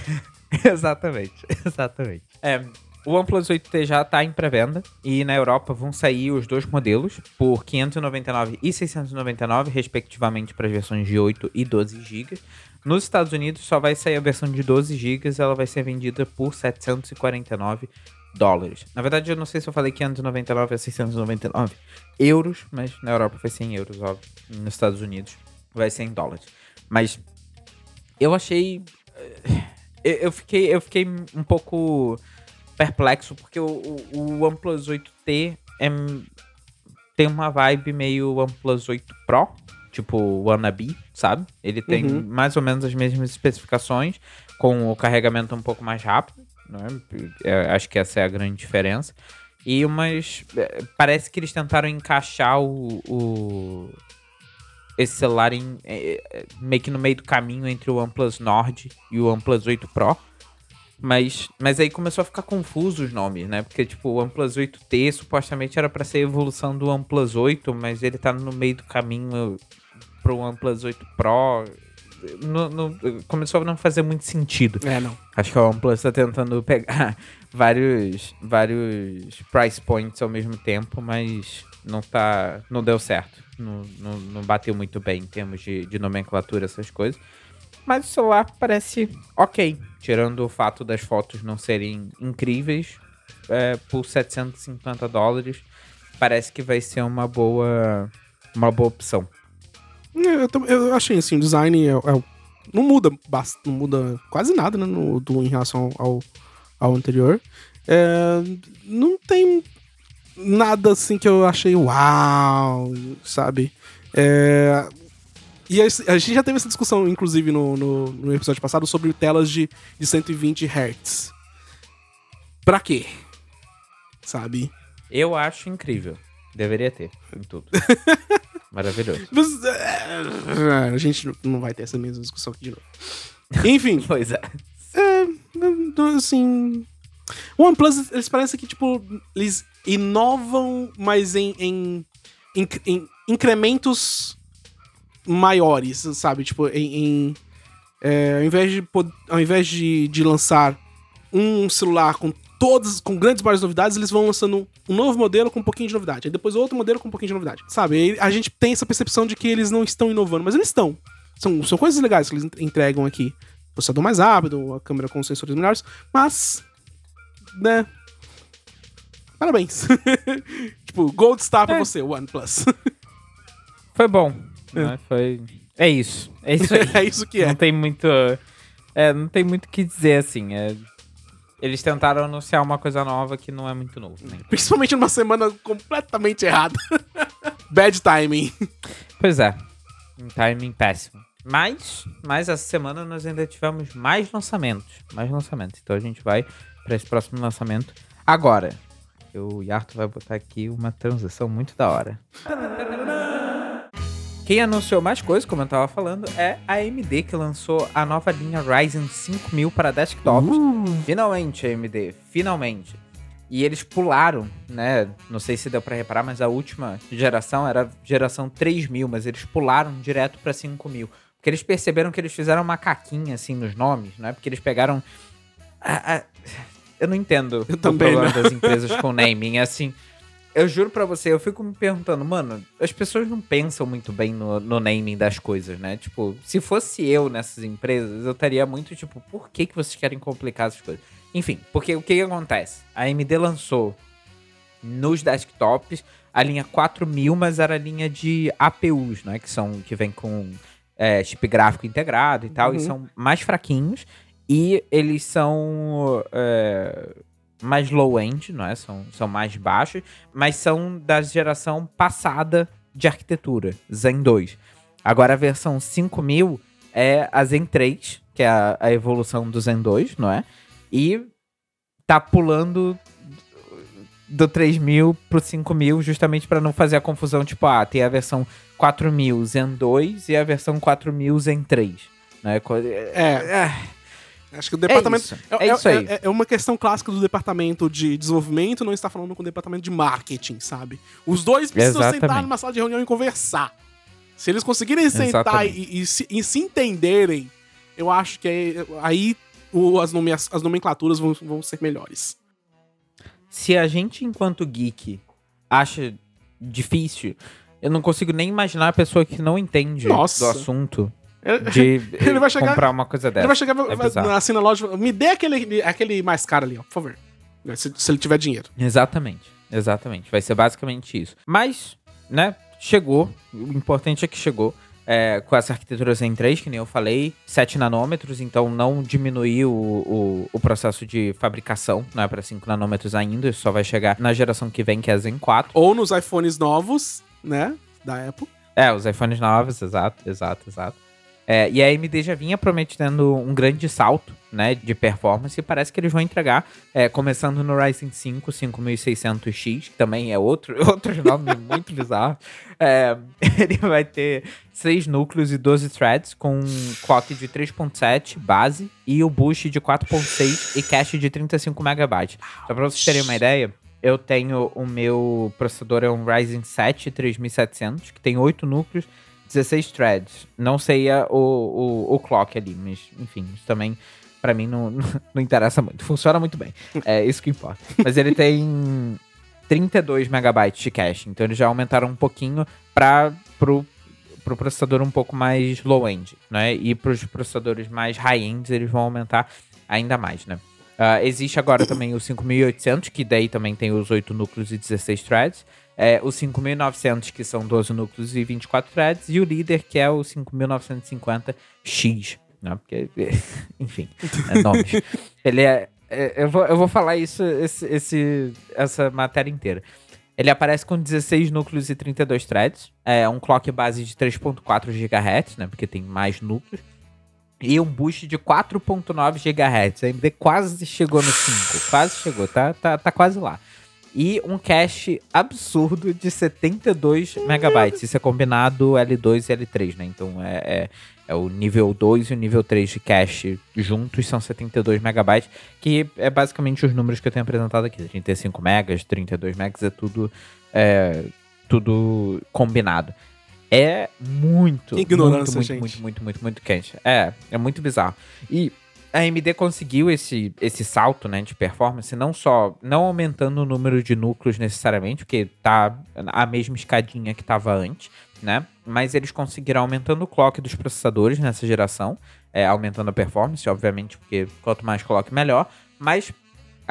exatamente, exatamente. É, o OnePlus 8T já está em pré-venda e na Europa vão sair os dois modelos por 599 e 699, respectivamente para as versões de 8 e 12 GB. Nos Estados Unidos só vai sair a versão de 12 GB, ela vai ser vendida por 749 dólares. Na verdade, eu não sei se eu falei 599 ou 699 euros, mas na Europa vai ser em euros, óbvio. Nos Estados Unidos vai ser em dólares. Mas eu achei. Eh, eu fiquei, eu fiquei um pouco perplexo, porque o, o, o OnePlus 8T é, tem uma vibe meio OnePlus 8 Pro, tipo wannabe, sabe? Ele tem uhum. mais ou menos as mesmas especificações, com o carregamento um pouco mais rápido, né? É, acho que essa é a grande diferença. E umas. É, parece que eles tentaram encaixar o, o esse celular em, é, é, meio que no meio do caminho entre o OnePlus Nord e o OnePlus 8 Pro. Mas, mas aí começou a ficar confuso os nomes, né? Porque, tipo, o OnePlus 8T supostamente era para ser a evolução do OnePlus 8, mas ele tá no meio do caminho pro OnePlus 8 Pro. no- no- começou a não fazer muito sentido. É, não. Acho que a OnePlus tá tentando pegar vários, vários price points ao mesmo tempo, mas não tá. não deu certo. Não, não, não bateu muito bem em termos de, de nomenclatura, essas coisas. Mas o celular parece ok. Tirando o fato das fotos não serem incríveis, é, por 750 dólares, parece que vai ser uma boa. uma boa opção. É, Eu, eu achei assim, o design é, é- não muda não muda quase nada né, no, do, em relação ao, ao anterior. É, não tem nada assim que eu achei uau, sabe? É, e a, a gente já teve essa discussão, inclusive, no, no, no episódio passado, sobre telas de, de 120 Hz. Pra quê? Sabe? Eu acho incrível. Deveria ter, em tudo. Maravilhoso. Mas, é, a gente não vai ter essa mesma discussão aqui de novo. Enfim. Pois é. Então, assim. O OnePlus, eles parecem que, tipo, eles inovam, mas em, em, em, em incrementos maiores, sabe? Tipo, em. em, é, ao invés, de, ao invés de, de lançar um celular com todas, com grandes várias novidades, eles vão lançando um novo modelo com um pouquinho de novidade. Aí depois outro modelo com um pouquinho de novidade. Sabe? Aí a gente tem essa percepção de que eles não estão inovando, mas eles estão. São, são coisas legais que eles entregam aqui processador mais rápido, a câmera com sensores melhores, mas, né, parabéns. tipo, gold star pra É. você, OnePlus. Foi bom. Né? Foi. É isso. É isso aí. é isso que Não é. tem muito. É, não tem muito o que dizer, assim. é- Eles tentaram anunciar uma coisa nova que não é muito novo, né? Principalmente numa semana completamente errada. Bad timing. Pois é. Um timing péssimo. Mas, mas essa semana nós ainda tivemos mais lançamentos. Mais lançamentos. Então a gente vai para esse próximo lançamento agora. O Yarto vai botar aqui uma transição muito da hora. Quem anunciou mais coisas, como eu tava falando, é a AMD, que lançou a nova linha Ryzen 5000 para desktops. Finalmente, AMD, finalmente. E eles pularam, né? Não sei se deu pra reparar, mas a última geração era geração 3000, mas eles pularam direto pra 5000. Porque eles perceberam que eles fizeram uma caquinha assim nos nomes, né? Porque eles pegaram. a- a- Eu não entendo Eu o também problema não. das empresas com naming. Assim, eu juro pra você, eu fico me perguntando, mano, as pessoas não pensam muito bem no, no naming das coisas, né? Tipo, se fosse eu nessas empresas, eu estaria muito tipo, por que, que vocês querem complicar essas coisas? Enfim, porque o que, que acontece? A AMD lançou nos desktops a linha 4000, mas era a linha de APUs, né? Que são que vem com é, chip gráfico integrado e tal, e Uhum. são mais fraquinhos e eles são é, mais low-end, não é? São, são mais baixos, mas são da geração passada de arquitetura, Zen 2. Agora a versão 5000 é a Zen 3, que é a, a evolução do Zen 2, não é? E tá pulando do 3000 pro 5000 justamente para não fazer a confusão, tipo, ah, tem a versão 4000 Zen 2 e a versão 4000 Zen 3, né? É, É, acho que o departamento. É, é isso aí. é- é uma questão clássica do departamento de desenvolvimento não está falando com o departamento de marketing, sabe? Os dois precisam sentar Exatamente. numa sala de reunião e conversar. Se eles conseguirem sentar e, e se, e se entenderem, eu acho que aí, o- as, nome- as nomenclaturas vão, vão ser melhores. Se a gente, enquanto geek, acha difícil, eu não consigo nem imaginar a pessoa que não entende Nossa. do assunto de Ele vai chegar- comprar uma coisa ele dessa. vai chegar É assim na loja, me dê aquele, aquele mais caro ali, ó, por favor. Se, se ele tiver dinheiro. Exatamente, exatamente. Vai ser basicamente isso. Mas, né, chegou. O importante é que chegou. é, com essa arquitetura Zen 3, que nem eu falei, 7 nanômetros, então não diminuiu o, o, o processo de fabricação, não é para 5 nanômetros ainda, isso só vai chegar na geração que vem, que é a Zen 4. Ou nos iPhones novos, né? Da Apple. É, os iPhones novos, exato, exato, exato. É, e a AMD já vinha prometendo um grande salto, né, de performance, e parece que eles vão entregar, é, começando no Ryzen 5 5600X, que também é outro, outro nome muito bizarro. É, ele vai ter 6 núcleos e 12 threads, com um clock de 3.7 base, e o boost de 4.6 e cache de 35 MB. Só pra vocês terem uma ideia, eu tenho o meu processador é um Ryzen 7 3700, que tem 8 núcleos, 16 threads. Não sei o, o, o clock ali, mas enfim, isso também para mim não, não interessa muito. Funciona muito bem. É isso que importa. Mas ele tem 32 megabytes de cache, então eles já aumentaram um pouquinho para pro, pro processador um pouco mais low-end, né? E para os processadores mais high-end eles vão aumentar ainda mais, né? Uh, existe agora também o 5800, que daí também tem os 8 núcleos e 16 threads. É, o 5900, que são 12 núcleos e 24 threads. E o líder, que é o 5950X. Né? Porque, enfim, é nomes. Ele é, é, eu, vou, eu vou falar isso, esse, esse, essa matéria inteira. Ele aparece com 16 núcleos e 32 threads. É um clock base de 3.4 GHz, né? Porque tem mais núcleos. E um boost de 4.9 GHz. A AMD quase chegou no 5. Quase chegou, tá, tá, tá quase lá. E um cache absurdo de 72 megabytes. Isso é combinado L2 e L3, né? Então é, é, é, o nível 2 e o nível 3 de cache juntos são 72 megabytes, que é basicamente os números que eu tenho apresentado aqui. 35 megas, 32 megas, é tudo, é, tudo combinado. É muito, Ignorância, muito, muito, muito, muito, muito, muito quente. É, é muito bizarro. E a AMD conseguiu esse, esse salto né, de performance, não só não aumentando o número de núcleos necessariamente, porque tá a mesma escadinha que estava antes, né? Mas eles conseguiram aumentando o clock dos processadores nessa geração, é, aumentando a performance, obviamente, porque quanto mais clock, melhor. Mas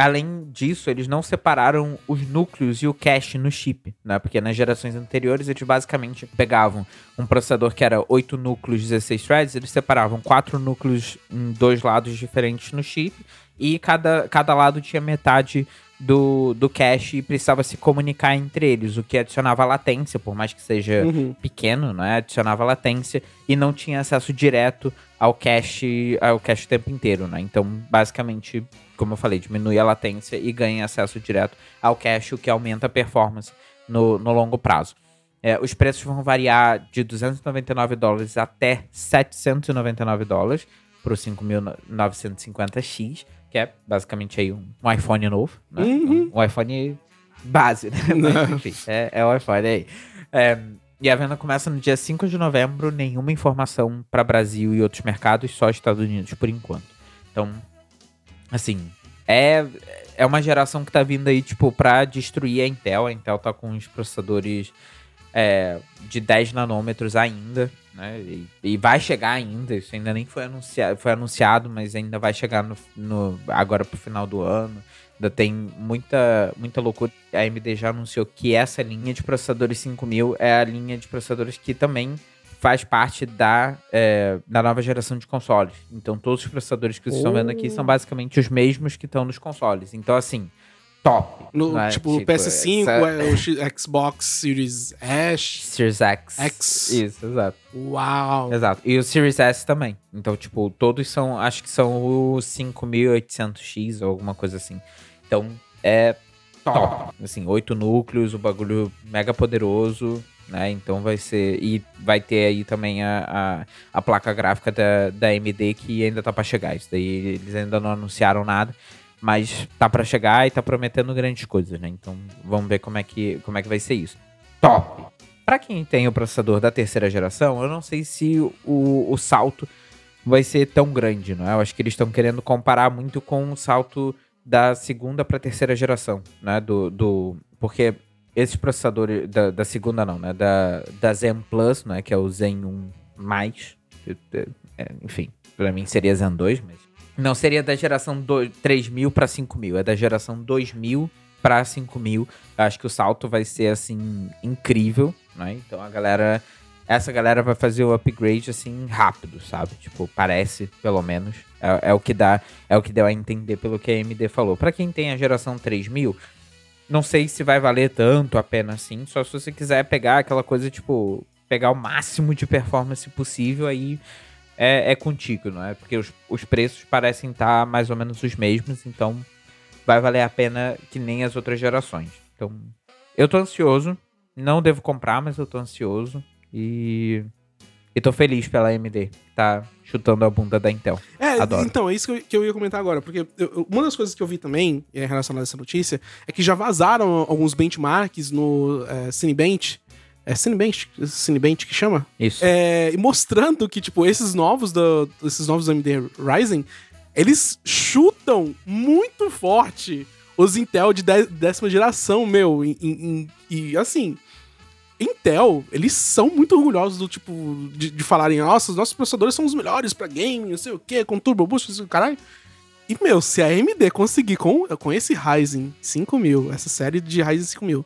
Além disso, eles não separaram os núcleos e o cache no chip, né? Porque nas gerações anteriores eles basicamente pegavam um processador que era 8 núcleos, 16 threads, eles separavam 4 núcleos em dois lados diferentes no chip e cada, cada lado tinha metade do, do cache e precisava se comunicar entre eles, o que adicionava latência, por mais que seja uhum. pequeno, né? Adicionava latência e não tinha acesso direto ao cache, ao cache o tempo inteiro, né? Então, basicamente, como eu falei, diminui a latência e ganha acesso direto ao cache, o que aumenta a performance no, no longo prazo. É, os preços vão variar de 299 dólares até 799 dólares para o 5.950X que é basicamente aí um, um iPhone novo, né? Uhum. Um, um, iPhone base, né? Mas, enfim, é, é o iPhone aí. É, e a venda começa no dia 5 de novembro, nenhuma informação para Brasil e outros mercados, só Estados Unidos por enquanto. Então, assim, é, é uma geração que tá vindo aí, tipo, pra destruir a Intel. A Intel tá com os processadores é, de 10 nanômetros ainda, né? E, e, vai chegar ainda, isso ainda nem foi anunciado, foi anunciado, mas ainda vai chegar no, no agora pro final do ano. Ainda tem muita, muita loucura. A AMD já anunciou que essa linha de processadores 5000 é a linha de processadores que também faz parte da, é, da nova geração de consoles. Então, todos os processadores que vocês oh. estão vendo aqui são basicamente os mesmos que estão nos consoles. Então, assim, top. No, né? Tipo, tipo, PS5, essa... é o Xbox Series S. Series X. X. Isso, exato. Uau. Exato. E o Series S também. Então, tipo, todos são, acho que são o 5800X ou alguma coisa assim. Então, é top. top. Assim, oito núcleos, o bagulho mega poderoso. Né? Então vai ser. E vai ter aí também a, a, a placa gráfica da, da AMD que ainda tá para chegar. Isso daí eles ainda não anunciaram nada. Mas tá para chegar e tá prometendo grandes coisas, né? Então vamos ver como é que, como é que vai ser isso. Top! Para quem tem o processador da terceira geração, eu não sei se o, o salto vai ser tão grande, não é? Eu acho que eles estão querendo comparar muito com o salto da segunda para terceira geração, né? Do, do, porque esses processadores da, da segunda não, né? Da, da Zen Plus, né? Que é o Zen 1 mais, é, enfim, para mim seria Zen 2, mas não seria da geração do, 3000 para 5000, é da geração 2000 para 5000. Acho que o salto vai ser assim incrível, né? Então a galera essa galera vai fazer o upgrade assim rápido, sabe? Tipo, parece, pelo menos. É, é, o que dá, é o que deu a entender pelo que a AMD falou. Para quem tem a geração 3000, não sei se vai valer tanto a pena assim, só se você quiser pegar aquela coisa tipo, pegar o máximo de performance possível aí é, é contigo, não é? Porque os, os preços parecem estar mais ou menos os mesmos, então vai valer a pena que nem as outras gerações. Então, eu tô ansioso. Não devo comprar, mas eu tô ansioso. E. E tô feliz pela AMD. Tá chutando a bunda da Intel. É, Adoro. então, é isso que eu, que eu ia comentar agora. Porque eu, uma das coisas que eu vi também, relacionada a essa notícia, é que já vazaram alguns benchmarks no é, Cinebench É Cinebench, Cinebench que chama? Isso. É, e mostrando que, tipo, esses novos do, esses novos AMD Ryzen, eles chutam muito forte os Intel de dé- décima geração, meu. em- em- em- E, assim, Intel, eles são muito orgulhosos do tipo, de, de falarem, nossa, os nossos processadores são os melhores pra game, não sei o que, com turbo boost, não sei o caralho. E, meu, se a AMD conseguir com, com esse Ryzen 5000, essa série de Ryzen 5000,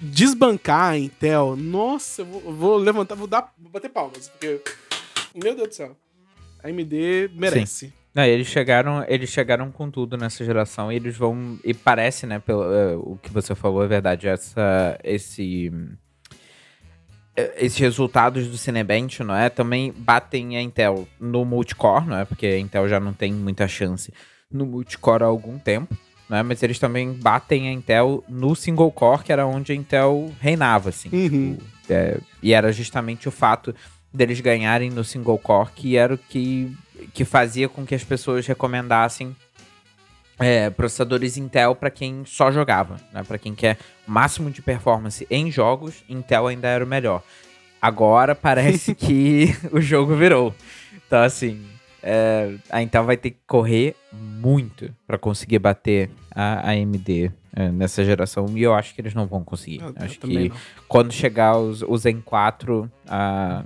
desbancar a Intel, nossa, eu vou, eu vou levantar, vou dar, vou bater palmas, porque, meu Deus do céu, a AMD merece. Não, eles chegaram, eles chegaram com tudo nessa geração e eles vão. E parece, né, pelo, eh, o que você falou é verdade, essa, esse. Eh, Esses resultados do Cinebench, não é? Também batem a Intel no multicore, não é? Porque a Intel já não tem muita chance no multicore há algum tempo, né? Mas eles também batem a Intel no single core, que era onde a Intel reinava, assim. Uhum. Tipo, é, e era justamente o fato deles ganharem no single core que era o que, que fazia com que as pessoas recomendassem é, processadores Intel para quem só jogava, né? Para quem quer o máximo de performance em jogos, Intel ainda era o melhor. Agora parece que o jogo virou. Então assim, é, a Intel vai ter que correr muito para conseguir bater a AMD é, nessa geração e eu acho que eles não vão conseguir. Eu- eu acho também que quando chegar os, os Zen 4, a,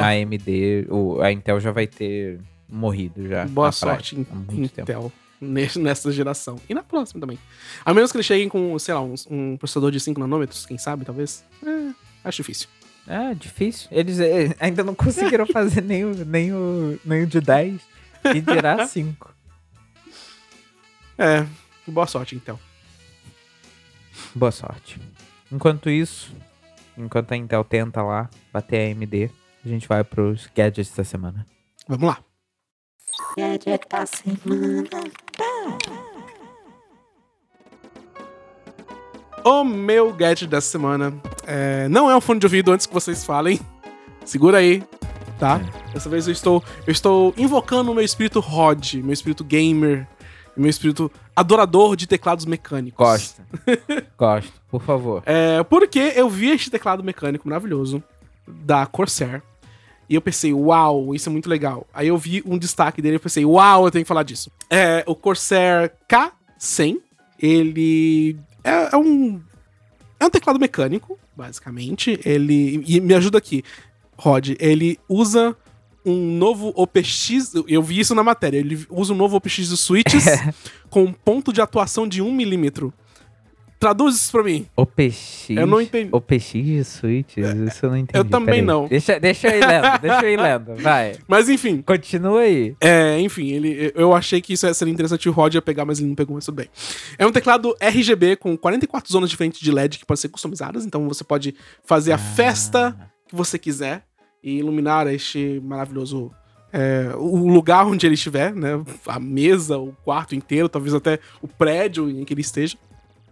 a AMD, o, a Intel já vai ter morrido já. boa sorte, tempo. Intel, nessa geração. E na próxima também. A menos que eles cheguem com, sei lá, um, um processador de 5 nanômetros, quem sabe, talvez. É, acho difícil. É, difícil. Eles eh, ainda não conseguiram fazer nem o, nem o, nem o de 10 e dirá 5. É, boa sorte, Intel. Boa sorte. Enquanto isso, enquanto a Intel tenta lá bater a AMD, a gente vai pros gadgets da semana. Vamos lá. Gadget da semana. O meu gadget dessa semana é, não é um fone de ouvido antes que vocês falem. Segura aí, tá? Dessa vez eu estou, eu estou invocando o meu espírito Rod, meu espírito gamer, meu espírito adorador de teclados mecânicos. Gosto. Gosto, por favor. É, porque eu vi este teclado mecânico maravilhoso da Corsair. E eu pensei, uau, isso é muito legal. Aí eu vi um destaque dele e eu pensei, uau, eu tenho que falar disso. É o Corsair K100. Ele é, é um. É um teclado mecânico, basicamente. Ele. E me ajuda aqui, Rod. Ele usa um novo OPX. Eu vi isso na matéria. Ele usa um novo OPX de switches com ponto de atuação de 1 milímetro. Traduz isso pra mim. OPX. Eu não entendi. OPX de switches? Isso eu não entendi. eu também não. Deixa, deixa eu ir lendo, deixa eu ir lendo. Vai. Mas enfim, Continua aí. é, enfim, ele, eu achei que isso seria interessante o Rod ia pegar, mas ele não pegou, mas tudo bem. É um teclado RGB com 44 zonas diferentes de LED que podem ser customizadas, então você pode fazer a festa que você quiser e iluminar este maravilhoso. é, o lugar onde ele estiver, né? A mesa, o quarto inteiro, talvez até o prédio em que ele esteja.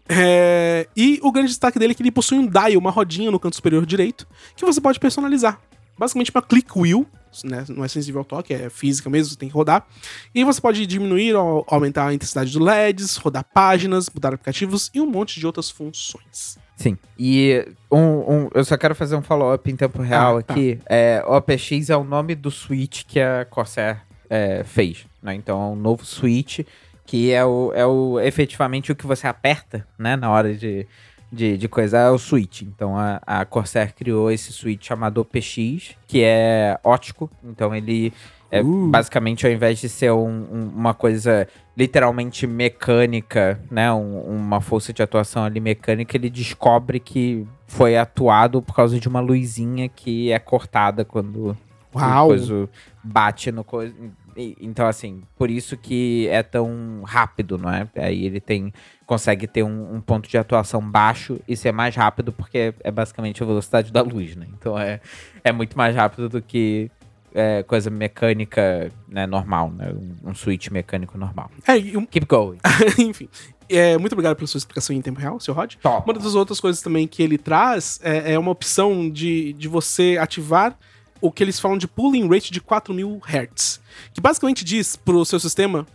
É, e o grande destaque dele é que ele possui um dial, uma rodinha no canto superior direito, que você pode personalizar. Basicamente uma click wheel, né? não é sensível ao toque, é física mesmo, você tem que rodar. E você pode diminuir ou aumentar a intensidade do LEDs, rodar páginas, mudar aplicativos e um monte de outras funções. Sim. E um, um- eu só quero fazer um follow-up em tempo real Ah, tá. aqui. É, OPX é o nome do switch que a Corsair é, fez. Né? Então é um novo switch que é o, é o efetivamente o que você aperta né, na hora de, de, de coisar, é o switch. Então a, a Corsair criou esse switch chamado OPX, que é ótico. Então ele é Uh. basicamente ao invés de ser um- um- uma coisa literalmente mecânica, né, um- uma força de atuação ali mecânica, ele descobre que foi atuado por causa de uma luzinha que é cortada quando Uau! o coisa bate no coisa. E- Então, assim, por isso que é tão rápido, não é? Aí ele tem. consegue ter um, um ponto de atuação baixo e ser mais rápido, porque é basicamente a velocidade da luz, né? Então é, é muito mais rápido do que é, coisa mecânica né, normal, né? Um, um switch mecânico normal. É, um- Keep going. enfim. É, muito obrigado pela sua explicação em tempo real, seu Rod. Top. Uma das outras coisas também que ele traz é, é uma opção de, de você ativar o que eles falam de pooling rate de 4000 Hz. Que basicamente diz pro seu sistema.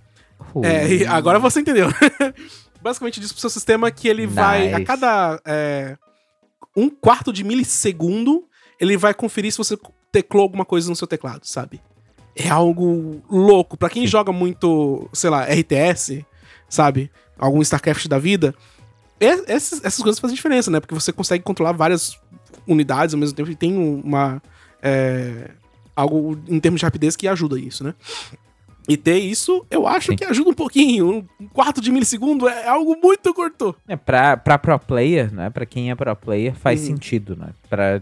É, agora você entendeu. basicamente diz pro seu sistema que ele vai. A Nice. cada. é, um quarto de milissegundo, ele vai conferir se você teclou alguma coisa no seu teclado, sabe? É algo louco. Pra quem joga muito, sei lá, RTS, sabe? Algum StarCraft da vida, essas, essas coisas fazem diferença, né? Porque você consegue controlar várias unidades ao mesmo tempo e tem uma. É, algo em termos de rapidez que ajuda isso, né? E ter isso, eu acho Sim. que ajuda um pouquinho. Um quarto de milissegundo é algo muito curto. É, pra, pra pro player, né? Pra quem é pro player, faz Hum. sentido, né? Pra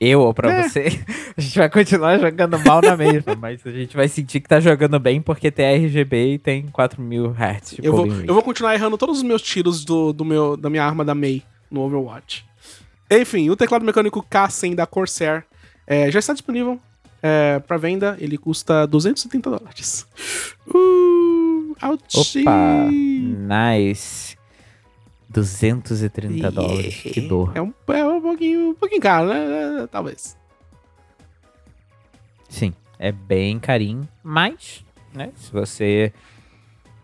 eu ou pra É. você, a gente vai continuar jogando mal na mesma, mas a gente vai sentir que tá jogando bem porque tem RGB e tem 4000 Hz. Eu vou, eu vou continuar errando todos os meus tiros do, do meu, da minha arma da Mei no Overwatch. Enfim, o teclado mecânico K100 da Corsair é, já está disponível é, para venda. Ele custa 270 dólares. Uh, ouch. Opa, nice. 230 dólares, que dor. É um, é um pouquinho, um pouquinho caro, né? É, Talvez. Sim, é bem carinho, mas, né, se você...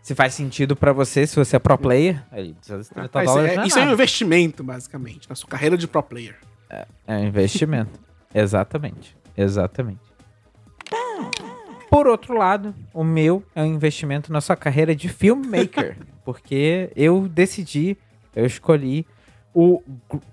Se faz sentido pra você, se você é pro player, aí 230 Mas dólares é- é isso é um investimento, basicamente, na sua carreira de pro player. É um investimento. Exatamente. Exatamente. Por outro lado, o meu é um investimento na sua carreira de filmmaker. porque eu decidi, eu escolhi o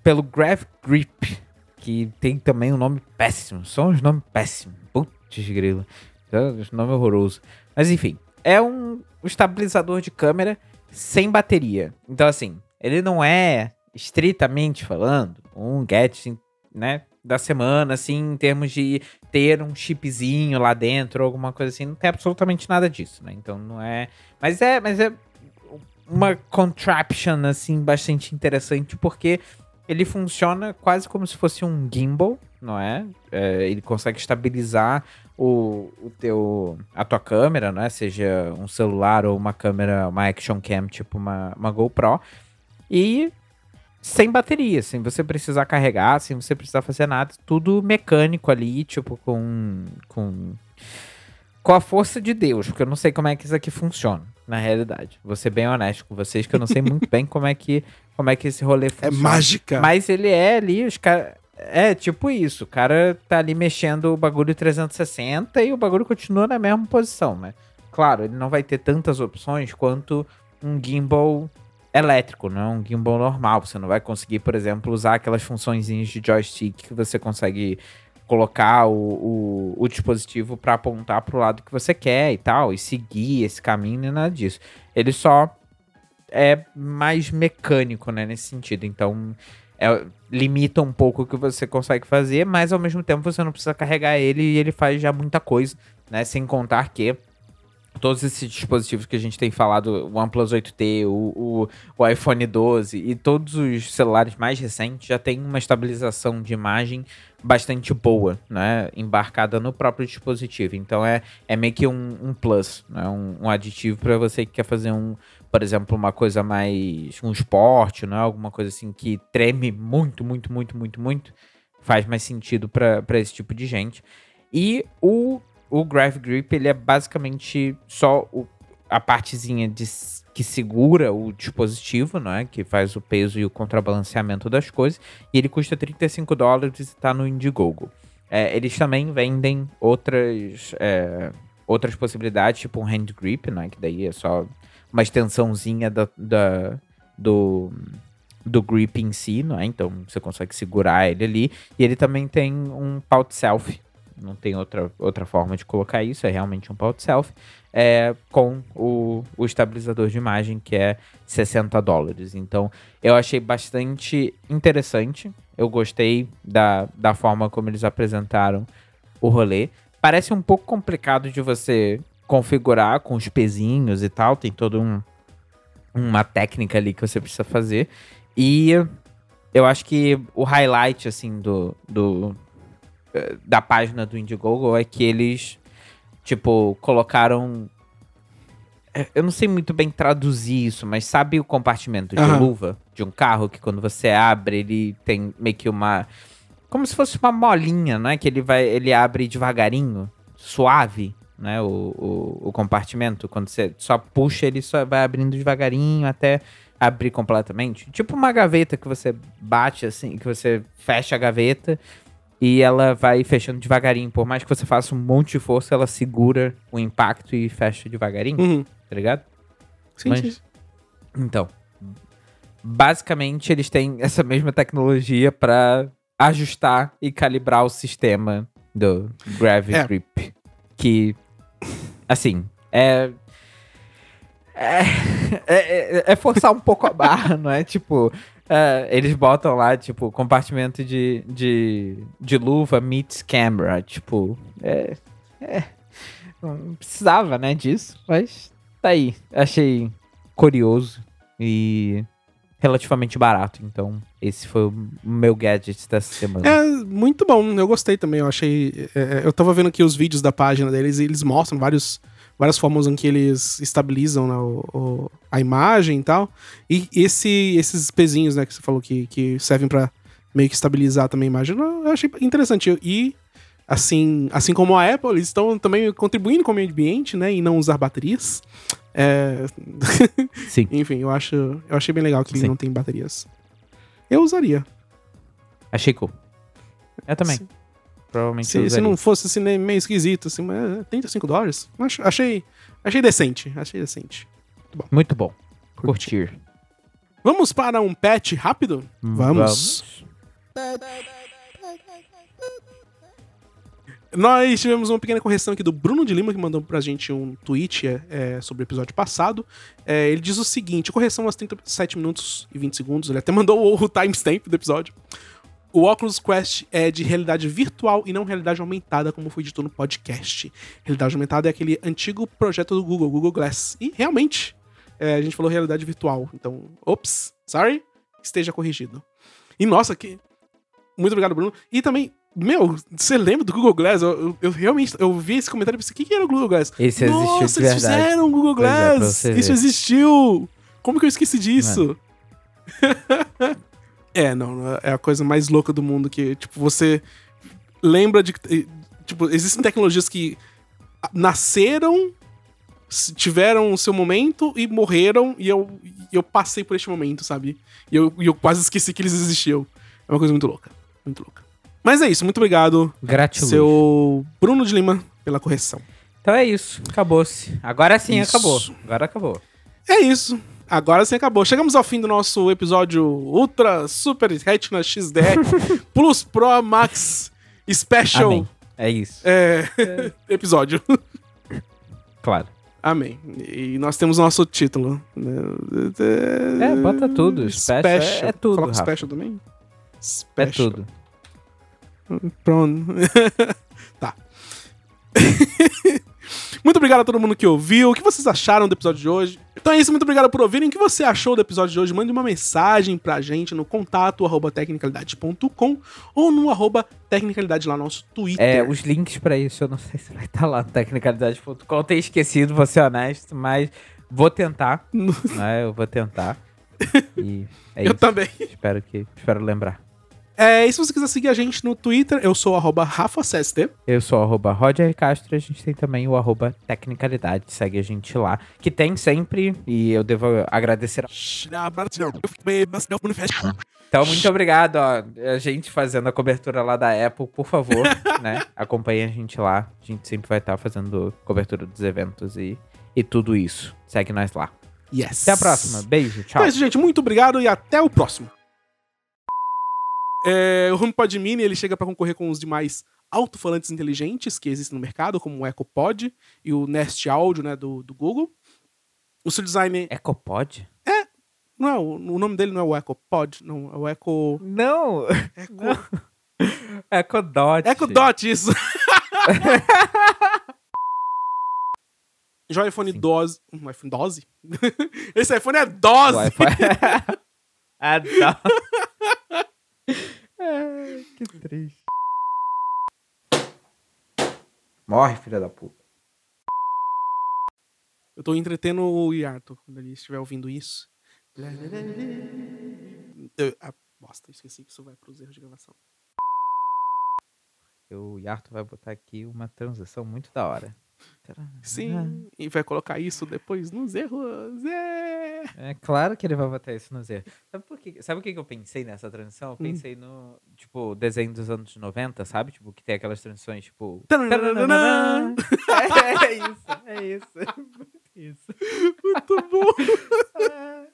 pelo Graph Grip, que tem também um nome péssimo. Só uns nomes péssimos. Putz, grilo. É um nome horroroso. Mas enfim, é um estabilizador de câmera sem bateria. Então, assim, ele não é, estritamente falando, um gadget, né, da semana, assim, em termos de ter um chipzinho lá dentro, alguma coisa assim. Não tem absolutamente nada disso, né? Então, não é... Mas é, mas é uma contraption, assim, bastante interessante, porque ele funciona quase como se fosse um gimbal, não é? É, ele consegue estabilizar o, o teu, a tua câmera, né? Seja um celular ou uma câmera, uma action cam, tipo uma, uma GoPro. E sem bateria, sem você precisar carregar, sem você precisar fazer nada. Tudo mecânico ali, tipo, com. com com a força de Deus, porque eu não sei como é que isso aqui funciona, na realidade. Vou ser bem honesto com vocês, que eu não sei muito bem como é que, como é que esse rolê É funciona. mágica. Mas ele é ali, os caras. É, tipo isso. O cara tá ali mexendo o bagulho 360 e o bagulho continua na mesma posição, né? Claro, ele não vai ter tantas opções quanto um gimbal elétrico, não é um gimbal normal. Você não vai conseguir, por exemplo, usar aquelas funçõezinhas de joystick que você consegue colocar o, o, o dispositivo para apontar pro lado que você quer e tal, e seguir esse caminho e nada disso. Ele só é mais mecânico, né, nesse sentido. Então, é, limita um pouco o que você consegue fazer, mas ao mesmo tempo você não precisa carregar ele e ele faz já muita coisa, né? Sem contar que todos esses dispositivos que a gente tem falado, o OnePlus 8T, o, o, o iPhone 12 e todos os celulares mais recentes já tem uma estabilização de imagem bastante boa, né? Embarcada no próprio dispositivo. Então é, é meio que um, um plus, né? um, um aditivo para você que quer fazer um, por exemplo, uma coisa mais. um esporte, né? Alguma coisa assim que treme muito, muito, muito, muito, muito. Faz mais sentido para esse tipo de gente. E o, o Graph Grip, ele é basicamente só o, a partezinha de, que segura o dispositivo, né? Que faz o peso e o contrabalanceamento das coisas. E ele custa 35 dólares e tá no Indiegogo. É, eles também vendem outras, é, outras possibilidades, tipo um hand grip, né? Que daí é só uma extensãozinha da, da- do, do grip em si, não é? Então você consegue segurar ele ali. E ele também tem um pout selfie. Não tem outra, outra forma de colocar isso, é realmente um pout selfie. É, com o, o estabilizador de imagem, que é 60 dólares. Então eu achei bastante interessante. Eu gostei da, da forma como eles apresentaram o rolê. Parece um pouco complicado de você configurar com os pezinhos e tal. Tem toda um, uma técnica ali que você precisa fazer. E eu acho que o highlight, assim, do, do da página do Indiegogo é que eles, tipo, colocaram... eh, Eu não sei muito bem traduzir isso, mas sabe o compartimento de Aham. luva de um carro que quando você abre, ele tem meio que uma... Como se fosse uma molinha, né? Que ele vai, ele abre devagarinho, suave, né? O, o, o compartimento. Quando você só puxa, ele só vai abrindo devagarinho até, abrir completamente. Tipo uma gaveta que você bate assim, que você fecha a gaveta e ela vai fechando devagarinho. Por mais que você faça um monte de força, ela segura o impacto e fecha devagarinho, Uhum. tá ligado? Sim, Mas- sim. Então, basicamente eles têm essa mesma tecnologia pra ajustar e calibrar o sistema do Gravity É. Grip. Que, assim, é. É, é, é forçar um pouco a barra, não é? Tipo, é, eles botam lá, tipo, compartimento de, de, de luva meets camera. Tipo, é, é. Não precisava, né, disso, mas tá aí. Achei curioso e relativamente barato. Então, esse foi o meu gadget dessa semana. É muito bom, eu gostei também. Eu achei. é, eu tava vendo aqui os vídeos da página deles e eles mostram vários, várias formas em que eles estabilizam né, o- o- a imagem e tal. E esse, esses pezinhos, né, que você falou que, que servem pra meio que estabilizar também a imagem, eu achei interessante. E. Assim, assim como a Apple, eles estão também contribuindo com o meio ambiente, né? E não usar baterias. É, Sim. enfim, eu acho, eu achei bem legal que Sim. não tem baterias. Eu usaria. Achei cool. Eu também. Sim. Provavelmente Se, se não fosse assim, né, meio esquisito, assim, mas é 35 dólares. Ach- Achei, achei decente. Achei decente. Muito bom. Curti. Curtir. Vamos para um patch rápido? Vamos. Nós tivemos uma pequena correção aqui do Bruno de Lima, que mandou pra gente um tweet é, é, sobre o episódio passado. É, ele diz o seguinte: correção aos 37 minutos e 20 segundos. Ele até mandou o timestamp do episódio. O Oculus Quest é de realidade virtual e não realidade aumentada, como foi dito no podcast. Realidade aumentada é aquele antigo projeto do Google, Google Glass. E realmente, é, a gente falou realidade virtual. Então, ops, sorry, esteja corrigido. E nossa, que. Muito obrigado, Bruno. E também, meu, você lembra do Google Glass? Eu, eu- eu realmente eu vi esse comentário e pensei, o que, que era o Google Glass? Existiu Nossa, de eles verdade. fizeram o Google é, Glass! você Isso ver. existiu! Como que eu esqueci disso? é, não, é a coisa mais louca do mundo que, tipo, você lembra de. Tipo, existem tecnologias que nasceram, tiveram o seu momento e morreram, e eu, eu passei por este momento, sabe? E eu, eu quase esqueci que eles existiam. É uma coisa muito louca. Muito louca. Mas é isso, muito obrigado, Gratiluz. seu Bruno de Lima, pela correção. Então é isso. Acabou-se. Agora sim Isso. acabou. Agora acabou. É isso. Agora sim acabou. Chegamos ao fim do nosso episódio Ultra Super Retina XDR Plus Pro Max Special Amém. É isso. é, episódio. Claro. Amém. E nós temos o nosso título. né? É, bota tudo. Special. É- é tudo, Coloca Rafa. special também? É Special. tudo. Pronto. tá. muito obrigado a todo mundo que ouviu. O que vocês acharam do episódio de hoje? Então é isso, muito obrigado por ouvirem. O que você achou do episódio de hoje? Mande uma mensagem pra gente no contato arroba tecnicalidade.com ou no arroba tecnicalidade lá no nosso Twitter. É, os links pra isso eu não sei se vai estar lá no tecnicalidade.com. Eu tenho esquecido, vou ser honesto, mas vou tentar. né? Eu vou tentar. E é Eu isso. também. Espero que. Espero lembrar. É, e se você quiser seguir a gente no Twitter, eu sou arroba RafaSST. Eu sou o arroba Roger Castro, a gente tem também o arroba Tecnicalidade, segue a gente lá, que tem sempre, e eu devo agradecer. Então, muito obrigado, ó, a gente fazendo a cobertura lá da Apple, por favor, né, acompanhe a gente lá, a gente sempre vai estar fazendo cobertura dos eventos e, e tudo isso, segue nós lá. Yes. Até a próxima, beijo, tchau. Então é isso, gente. Muito obrigado e até o próximo. É, o HomePod Mini ele chega para concorrer com os demais alto-falantes inteligentes que existem no mercado, como o EcoPod e o Nest Audio né, do, do Google. O seu design. Ecopod? Não é, o, nome dele não é o EcoPod, não. É o Eco. Não, Eco, Ecodot. EcoDot, isso. Já o iPhone Sim. 12. Um iPhone 12? Esse iPhone é O 12! Wi-Fi. ah, tá. Ai, que triste. Morre, filha da puta. Eu tô entretendo o Yarto quando ele estiver ouvindo isso. Eu, ah, bosta, esqueci que isso vai pros erros de gravação. O Yarto vai botar aqui uma transição muito da hora. Sim, e vai colocar isso depois nos erros. É. É claro que ele vai botar isso nos erros. Sabe, por quê? sabe o que que eu pensei nessa transição? Eu Hum. pensei no, tipo, desenho dos anos 90, sabe? Tipo, que tem aquelas transições, tipo... Tananana. É isso, é isso. Isso. Muito bom. É.